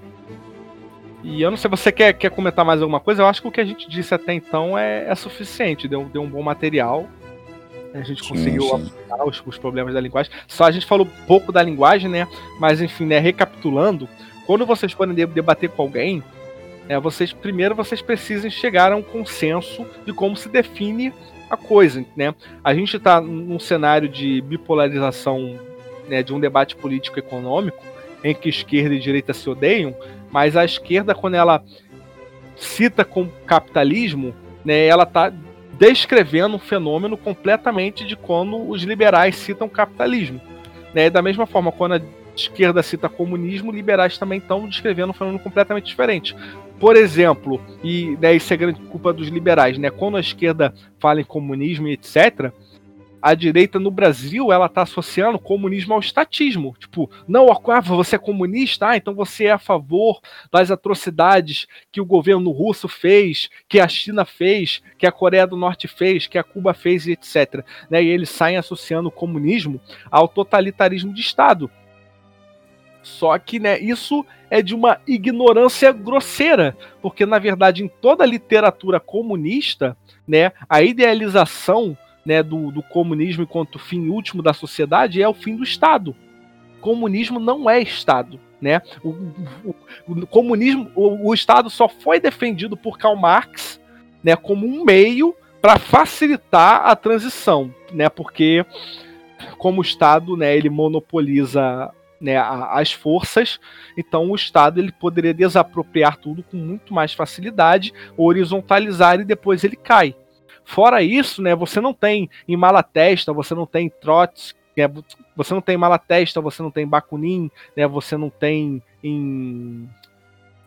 E eu não sei, você quer, quer comentar mais alguma coisa? Eu acho que o que a gente disse até então é, é suficiente, deu, deu um bom material. A gente sim, conseguiu sim. Os, os, problemas da linguagem. Só a gente falou pouco da linguagem, né? Mas enfim, né, recapitulando, quando vocês forem debater com alguém, é, vocês primeiro vocês precisam chegar a um consenso de como se define a coisa, né? A gente está num cenário de bipolarização, né, de um debate político econômico em que esquerda e direita se odeiam, mas a esquerda quando ela cita com capitalismo, né, ela está descrevendo um fenômeno completamente de quando os liberais citam capitalismo. Né? Da mesma forma, quando a esquerda cita comunismo, liberais também estão descrevendo um fenômeno completamente diferente. Por exemplo, e né, isso é grande culpa dos liberais, né? Quando a esquerda fala em comunismo e etc., a direita no Brasil ela está associando comunismo ao estatismo. Tipo, não, ah, você é comunista, ah, então você é a favor das atrocidades que o governo russo fez, que a China fez, que a Coreia do Norte fez, que a Cuba fez, etc. Né? E eles saem associando o comunismo ao totalitarismo de Estado. Só que né, isso é de uma ignorância grosseira, porque na verdade em toda a literatura comunista, né, a idealização né, do, do comunismo enquanto fim último da sociedade é o fim do Estado. Comunismo não é Estado. Né? O, o, o comunismo, o, o, Estado só foi defendido por Karl Marx né, como um meio para facilitar a transição, né? Porque como o Estado, né, ele monopoliza né, as forças, então o Estado ele poderia desapropriar tudo com muito mais facilidade, horizontalizar e depois ele cai. Fora isso, né, você não tem em Malatesta, você não tem Trotsky, né, você não tem Malatesta, você não tem Bakunin, né, você não tem em,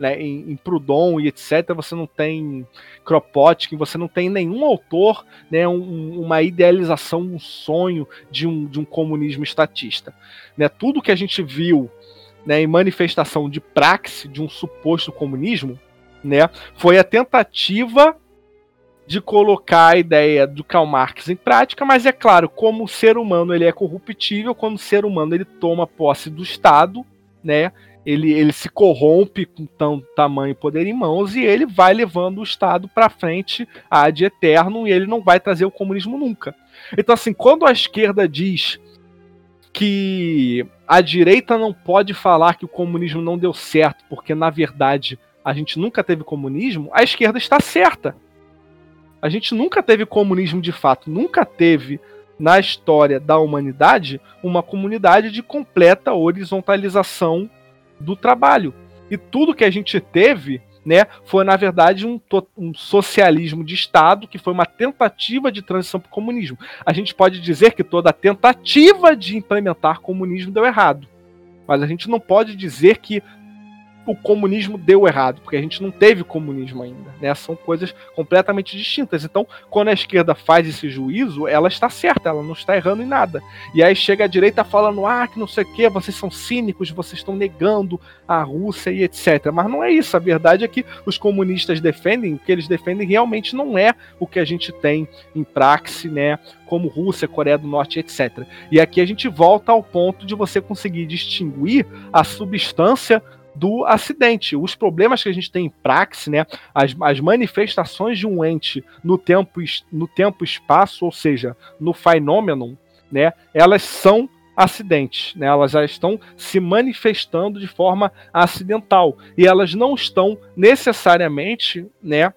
né, em, em Proudhon e etc. Você não tem Kropotkin, você não tem nenhum autor, né, um, uma idealização, um sonho de um, de um comunismo estatista. Né, tudo que a gente viu né, em manifestação de praxe de um suposto comunismo né, foi a tentativa de colocar a ideia do Karl Marx em prática, mas é claro, como o ser humano ele é corruptível, quando o ser humano ele toma posse do Estado, né, ele, ele se corrompe com tão tamanho poder em mãos e ele vai levando o Estado para frente ad eterno e ele não vai trazer o comunismo nunca. Então, assim, quando a esquerda diz que a direita não pode falar que o comunismo não deu certo, porque na verdade a gente nunca teve comunismo, a esquerda está certa. A gente nunca teve comunismo de fato, nunca teve na história da humanidade uma comunidade de completa horizontalização do trabalho. E tudo que a gente teve né, foi na verdade um, um, socialismo de Estado que foi uma tentativa de transição para o comunismo. A gente pode dizer que toda tentativa de implementar comunismo deu errado, mas a gente não pode dizer que o comunismo deu errado, porque a gente não teve comunismo ainda, né? São coisas completamente distintas. Então, quando a esquerda faz esse juízo, ela está certa, ela não está errando em nada. E aí chega a direita falando: "Ah, que não sei o quê, vocês são cínicos, vocês estão negando a Rússia e etc". Mas não é isso, a verdade é que os comunistas defendem, o que eles defendem realmente não é o que a gente tem em praxe, né? como Rússia, Coreia do Norte, etc. E aqui a gente volta ao ponto de você conseguir distinguir a substância do acidente. Os problemas que a gente tem em praxe, né, as, as manifestações de um ente no tempo no tempo espaço, ou seja, no fenômeno, né, elas são acidentes, né? Elas já estão se manifestando de forma acidental e elas não estão necessariamente, né,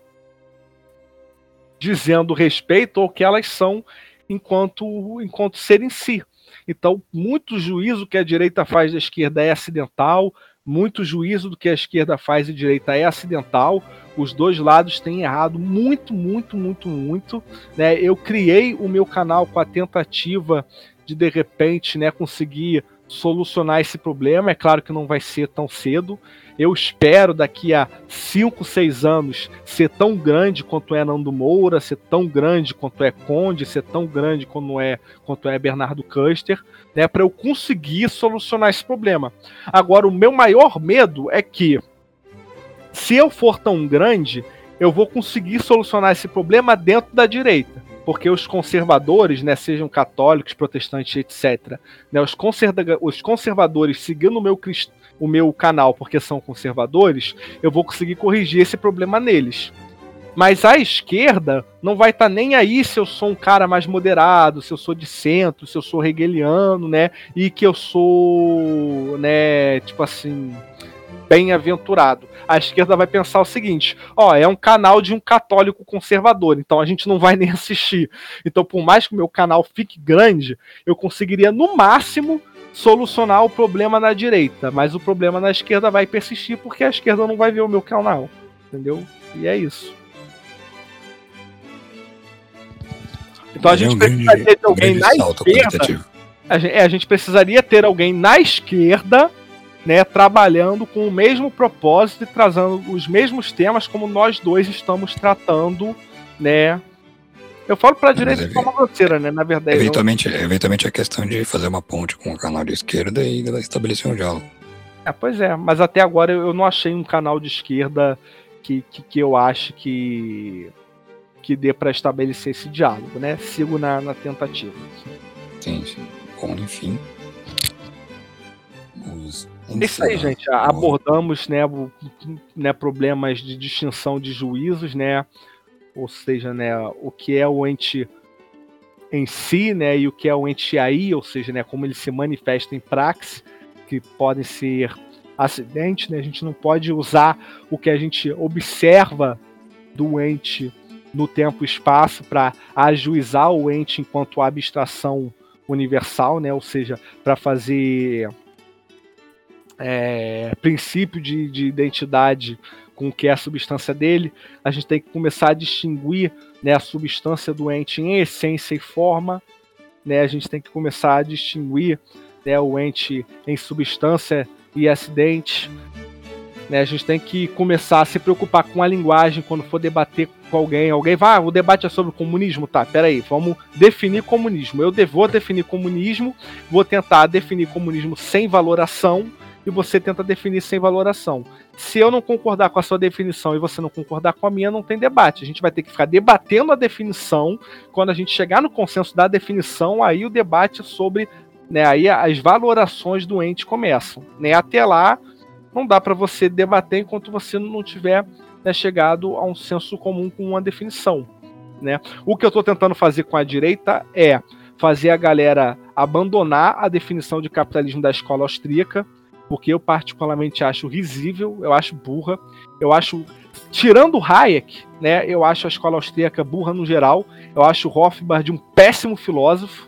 dizendo respeito ao que elas são enquanto enquanto ser em si. Então, muito juízo que a direita faz da esquerda é acidental, muito juízo do que a esquerda faz e a direita é acidental. Os dois lados têm errado muito, muito, muito, muito. Né? Eu criei o meu canal com a tentativa de de repente né, conseguir solucionar esse problema. É claro que não vai ser tão cedo. Eu espero daqui a 5, 6 anos ser tão grande quanto é Nando Moura, ser tão grande quanto é Conde, ser tão grande quanto é, quanto é Bernardo Custer, né, para eu conseguir solucionar esse problema. Agora, o meu maior medo é que, se eu for tão grande, eu vou conseguir solucionar esse problema dentro da direita porque os conservadores, né, sejam católicos, protestantes, etc., né, os, conserva os conservadores seguindo o meu, o meu canal porque são conservadores, eu vou conseguir corrigir esse problema neles. Mas a esquerda não vai estar tá nem aí se eu sou um cara mais moderado, se eu sou de centro, se eu sou hegeliano, né? E que eu sou, né, tipo assim, bem-aventurado. A esquerda vai pensar o seguinte: ó, é um canal de um católico conservador, então a gente não vai nem assistir. Então, por mais que o meu canal fique grande, eu conseguiria no máximo solucionar o problema na direita, mas o problema na esquerda vai persistir porque a esquerda não vai ver o meu canal, entendeu? E é isso. Então a gente é um precisaria grande, ter alguém na esquerda. A gente, é, a gente precisaria ter alguém na esquerda, né, trabalhando com o mesmo propósito e trazendo os mesmos temas como nós dois estamos tratando, né? Eu falo para a direita de forma grosseira, né? Na verdade. Eventualmente, eu... eventualmente é questão de fazer uma ponte com o canal de esquerda e estabelecer um diálogo. É, pois é, mas até agora eu não achei um canal de esquerda que, que, que eu acho que que dê para estabelecer esse diálogo, né? Sigo na, na tentativa. Sim, sim. Bom, enfim. Os... É isso aí, gente. Abordamos né, né, problemas de distinção de juízos, né? Ou seja, né, o que é o ente em si, né, e o que é o ente aí, ou seja, né, como ele se manifesta em praxe, que podem ser acidentes, né? A gente não pode usar o que a gente observa do ente no tempo e espaço para ajuizar o ente enquanto abstração universal, né? ou seja, para fazer é, princípio de, de identidade com o que é a substância dele, a gente tem que começar a distinguir né, a substância do ente em essência e forma, né, a gente tem que começar a distinguir né, o ente em substância e acidente, né? A gente tem que começar a se preocupar com a linguagem quando for debater com alguém. Alguém vai, ah, o debate é sobre comunismo? Tá, peraí, vamos definir comunismo. Eu vou definir comunismo, vou tentar definir comunismo sem valoração e você tenta definir sem valoração. Se eu não concordar com a sua definição e você não concordar com a minha, não tem debate. A gente vai ter que ficar debatendo a definição. Quando a gente chegar no consenso da definição, aí o debate sobre, né, aí as valorações do ente começam. Né? Até lá, não dá para você debater enquanto você não tiver né, chegado a um senso comum com uma definição. Né? O que eu estou tentando fazer com a direita é fazer a galera abandonar a definição de capitalismo da escola austríaca, porque eu particularmente acho risível, eu acho burra, eu acho tirando Hayek, né, eu acho a escola austríaca burra no geral, eu acho Rothbard um péssimo filósofo,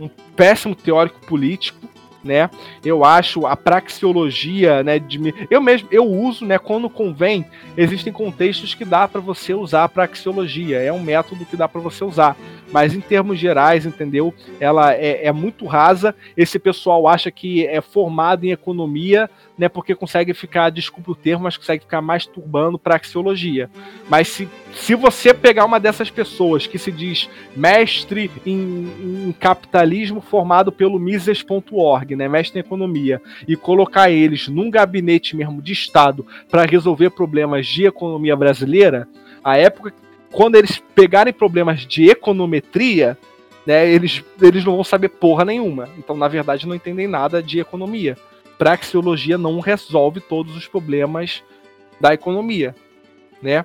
um péssimo teórico político, né? Eu acho a praxeologia, né, de eu mesmo eu uso, né, quando convém, existem contextos que dá para você usar a praxeologia, é um método que dá para você usar, mas em termos gerais, entendeu? Ela é, é muito rasa. Esse pessoal acha que é formado em economia, né, porque consegue ficar, desculpe o termo, mas consegue ficar mais turbando praxeologia. Mas se, se você pegar uma dessas pessoas que se diz mestre em, em capitalismo formado pelo Mises.org, né, mestre em economia, e colocar eles num gabinete mesmo de Estado para resolver problemas de economia brasileira, a época quando eles pegarem problemas de econometria, né, eles, eles não vão saber porra nenhuma. Então, na verdade, não entendem nada de economia praxeologia não resolve todos os problemas da economia, né?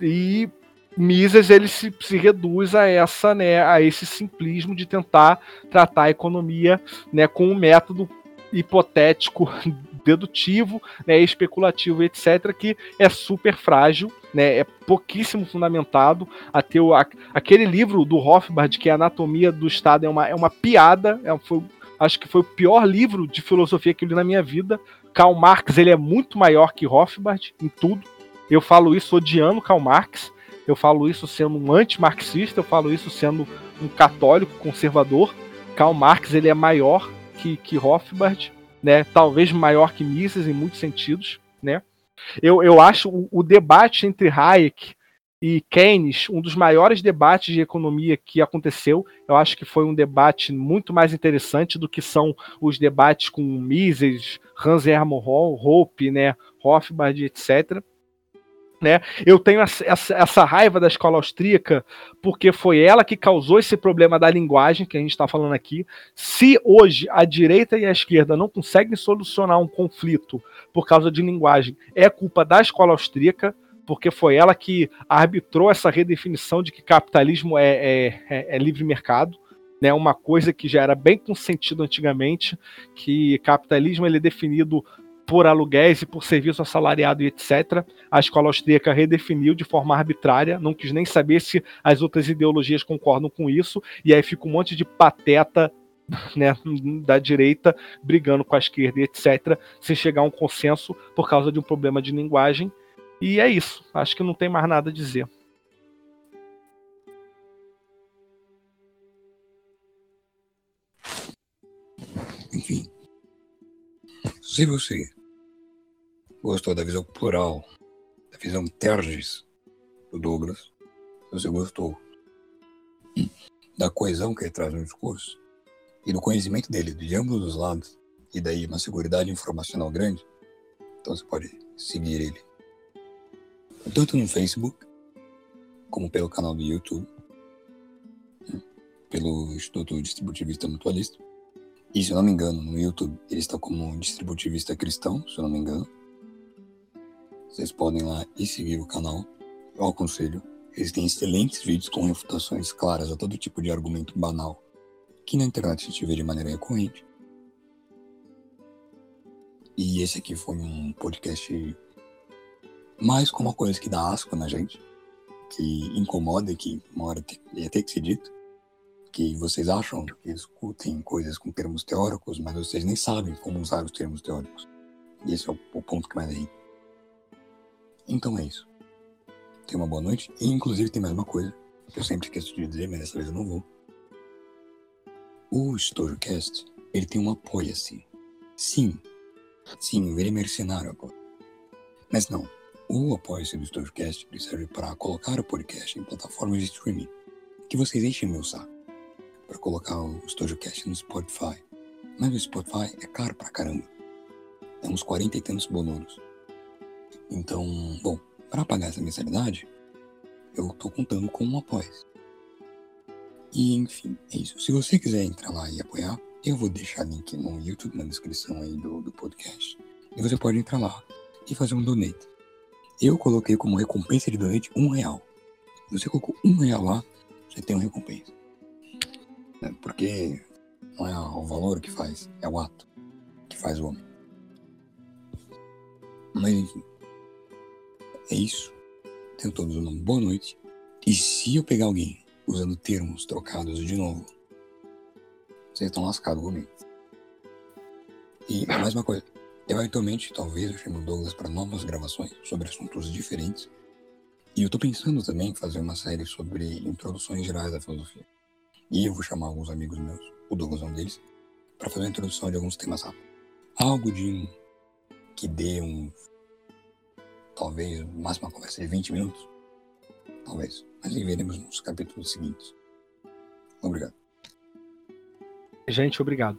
E Mises ele se, se, reduz a essa, né, a esse simplismo de tentar tratar a economia, né, com um método hipotético, dedutivo, né, especulativo, etc, que é super frágil, né, é pouquíssimo fundamentado. Até o, a, aquele livro do Rothbard que é Anatomia do Estado é uma, é uma piada, é, foi acho que foi o pior livro de filosofia que eu li na minha vida. Karl Marx ele é muito maior que Rothbard em tudo. Eu falo isso odiando Karl Marx. Eu falo isso sendo um anti-marxista. Eu falo isso sendo um católico conservador. Karl Marx ele é maior que, que Rothbard, né? Talvez maior que Mises em muitos sentidos, né? Eu, eu acho o, o debate entre Hayek e Keynes, um dos maiores debates de economia que aconteceu. Eu acho que foi um debate muito mais interessante do que são os debates com Mises, Hans Hermann Hoppe, né, Rothbard, etc. Né? Eu tenho essa, essa, raiva da escola austríaca porque foi ela que causou esse problema da linguagem que a gente está falando aqui. Se hoje a direita e a esquerda não conseguem solucionar um conflito por causa de linguagem, é culpa da escola austríaca, porque foi ela que arbitrou essa redefinição de que capitalismo é, é, é, é livre mercado. Né, uma coisa que já era bem consentido antigamente, que capitalismo ele é definido por aluguéis e por serviço assalariado e etc. A escola austríaca redefiniu de forma arbitrária, não quis nem saber se as outras ideologias concordam com isso, e aí fica um monte de pateta né, da direita brigando com a esquerda e etc., sem chegar a um consenso por causa de um problema de linguagem. E é isso. Acho que não tem mais nada a dizer. Enfim. Se você gostou da visão plural, da visão tergis do Douglas, se você gostou da coesão que ele traz no discurso e do conhecimento dele de ambos os lados, e daí uma segurança informacional grande, então você pode seguir ele tanto no Facebook como pelo canal do YouTube, né, pelo Instituto Distributivista Mutualista. E se eu não me engano, no YouTube ele está como distributivista cristão, se eu não me engano. Vocês podem ir lá e seguir o canal. Eu aconselho. Eles têm excelentes vídeos com refutações claras a todo tipo de argumento banal que na internet a gente vê de maneira recorrente. E esse aqui foi um podcast mais com uma coisa que dá asco na gente, que incomoda que uma hora ia ter que ser dito que vocês acham que discutem coisas com termos teóricos, mas vocês nem sabem como usar os termos teóricos. E esse é o, ponto que mais é. Então é isso. Tenha uma boa noite. E inclusive tem mais uma coisa que eu sempre esqueço de dizer, mas dessa vez eu não vou. O StoryCast, ele tem um apoia-se. Sim. Sim, eu virei mercenário agora. Mas não. O apoia-se do StoryCast serve para colocar o podcast em plataformas de streaming que vocês enchem meu saco para colocar o StudioCast no Spotify. Mas o Spotify é caro pra caramba. É uns 40 e tantos bonuros. Então, bom, para pagar essa mensalidade, eu tô contando com um apoio. E enfim, é isso. Se você quiser entrar lá e apoiar, eu vou deixar link no YouTube, na descrição aí do, do podcast. E você pode entrar lá e fazer um donate. Eu coloquei como recompensa de donate um real. Se você colocou um real lá, você tem uma recompensa. Né? Porque não é o valor que faz, é o ato que faz o homem. Mas enfim, é isso. Tenham todos uma boa noite. E se eu pegar alguém usando termos trocados de novo, vocês estão lascados comigo. E mais uma coisa, eventualmente talvez eu chame o Douglas para novas gravações sobre assuntos diferentes. E eu tô pensando também em fazer uma série sobre introduções gerais da filosofia. E eu vou chamar alguns amigos meus, o Douglas é um deles, para fazer a introdução de alguns temas rápidos. Algo de que dê um. Talvez, máximo uma conversa de 20 minutos. Talvez. Mas veremos nos capítulos seguintes. Obrigado. Gente, obrigado.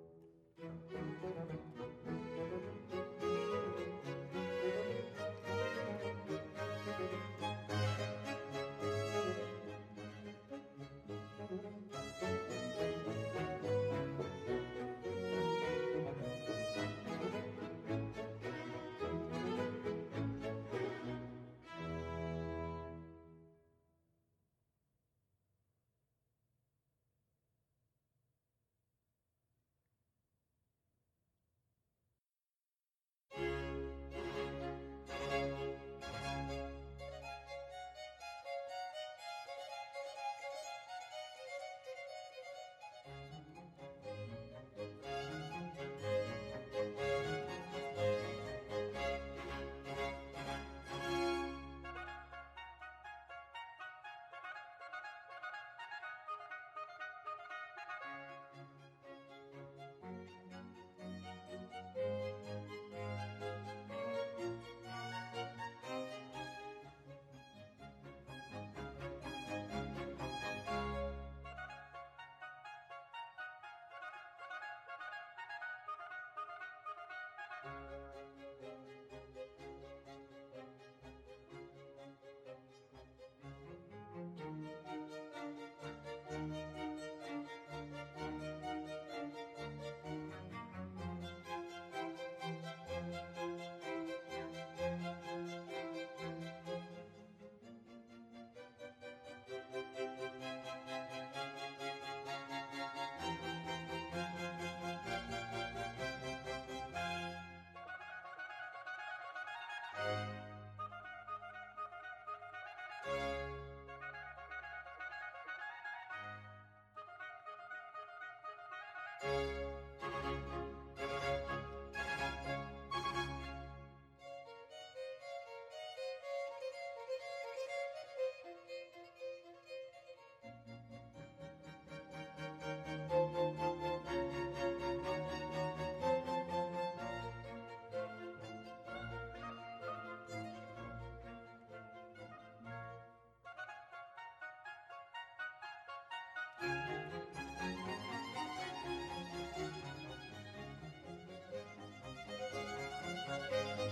Música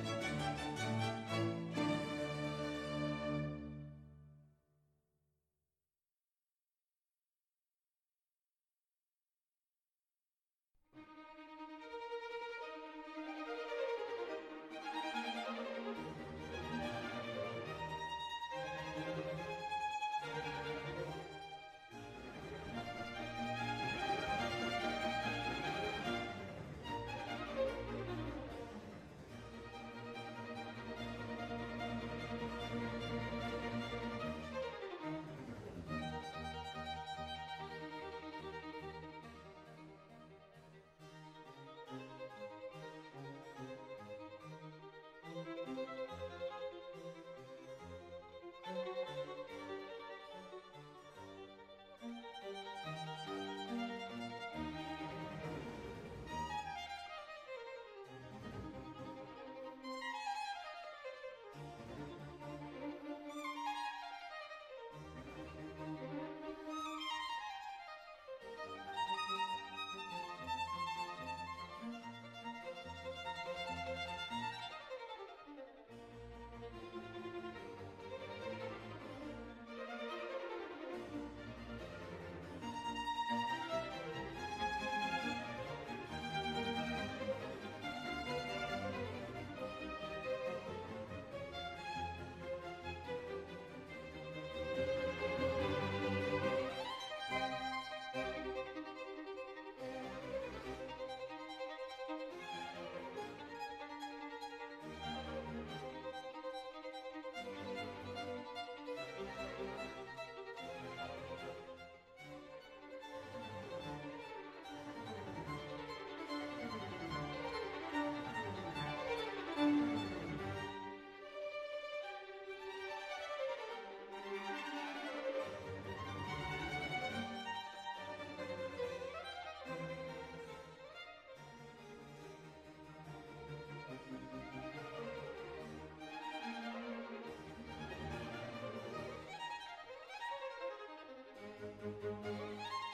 Música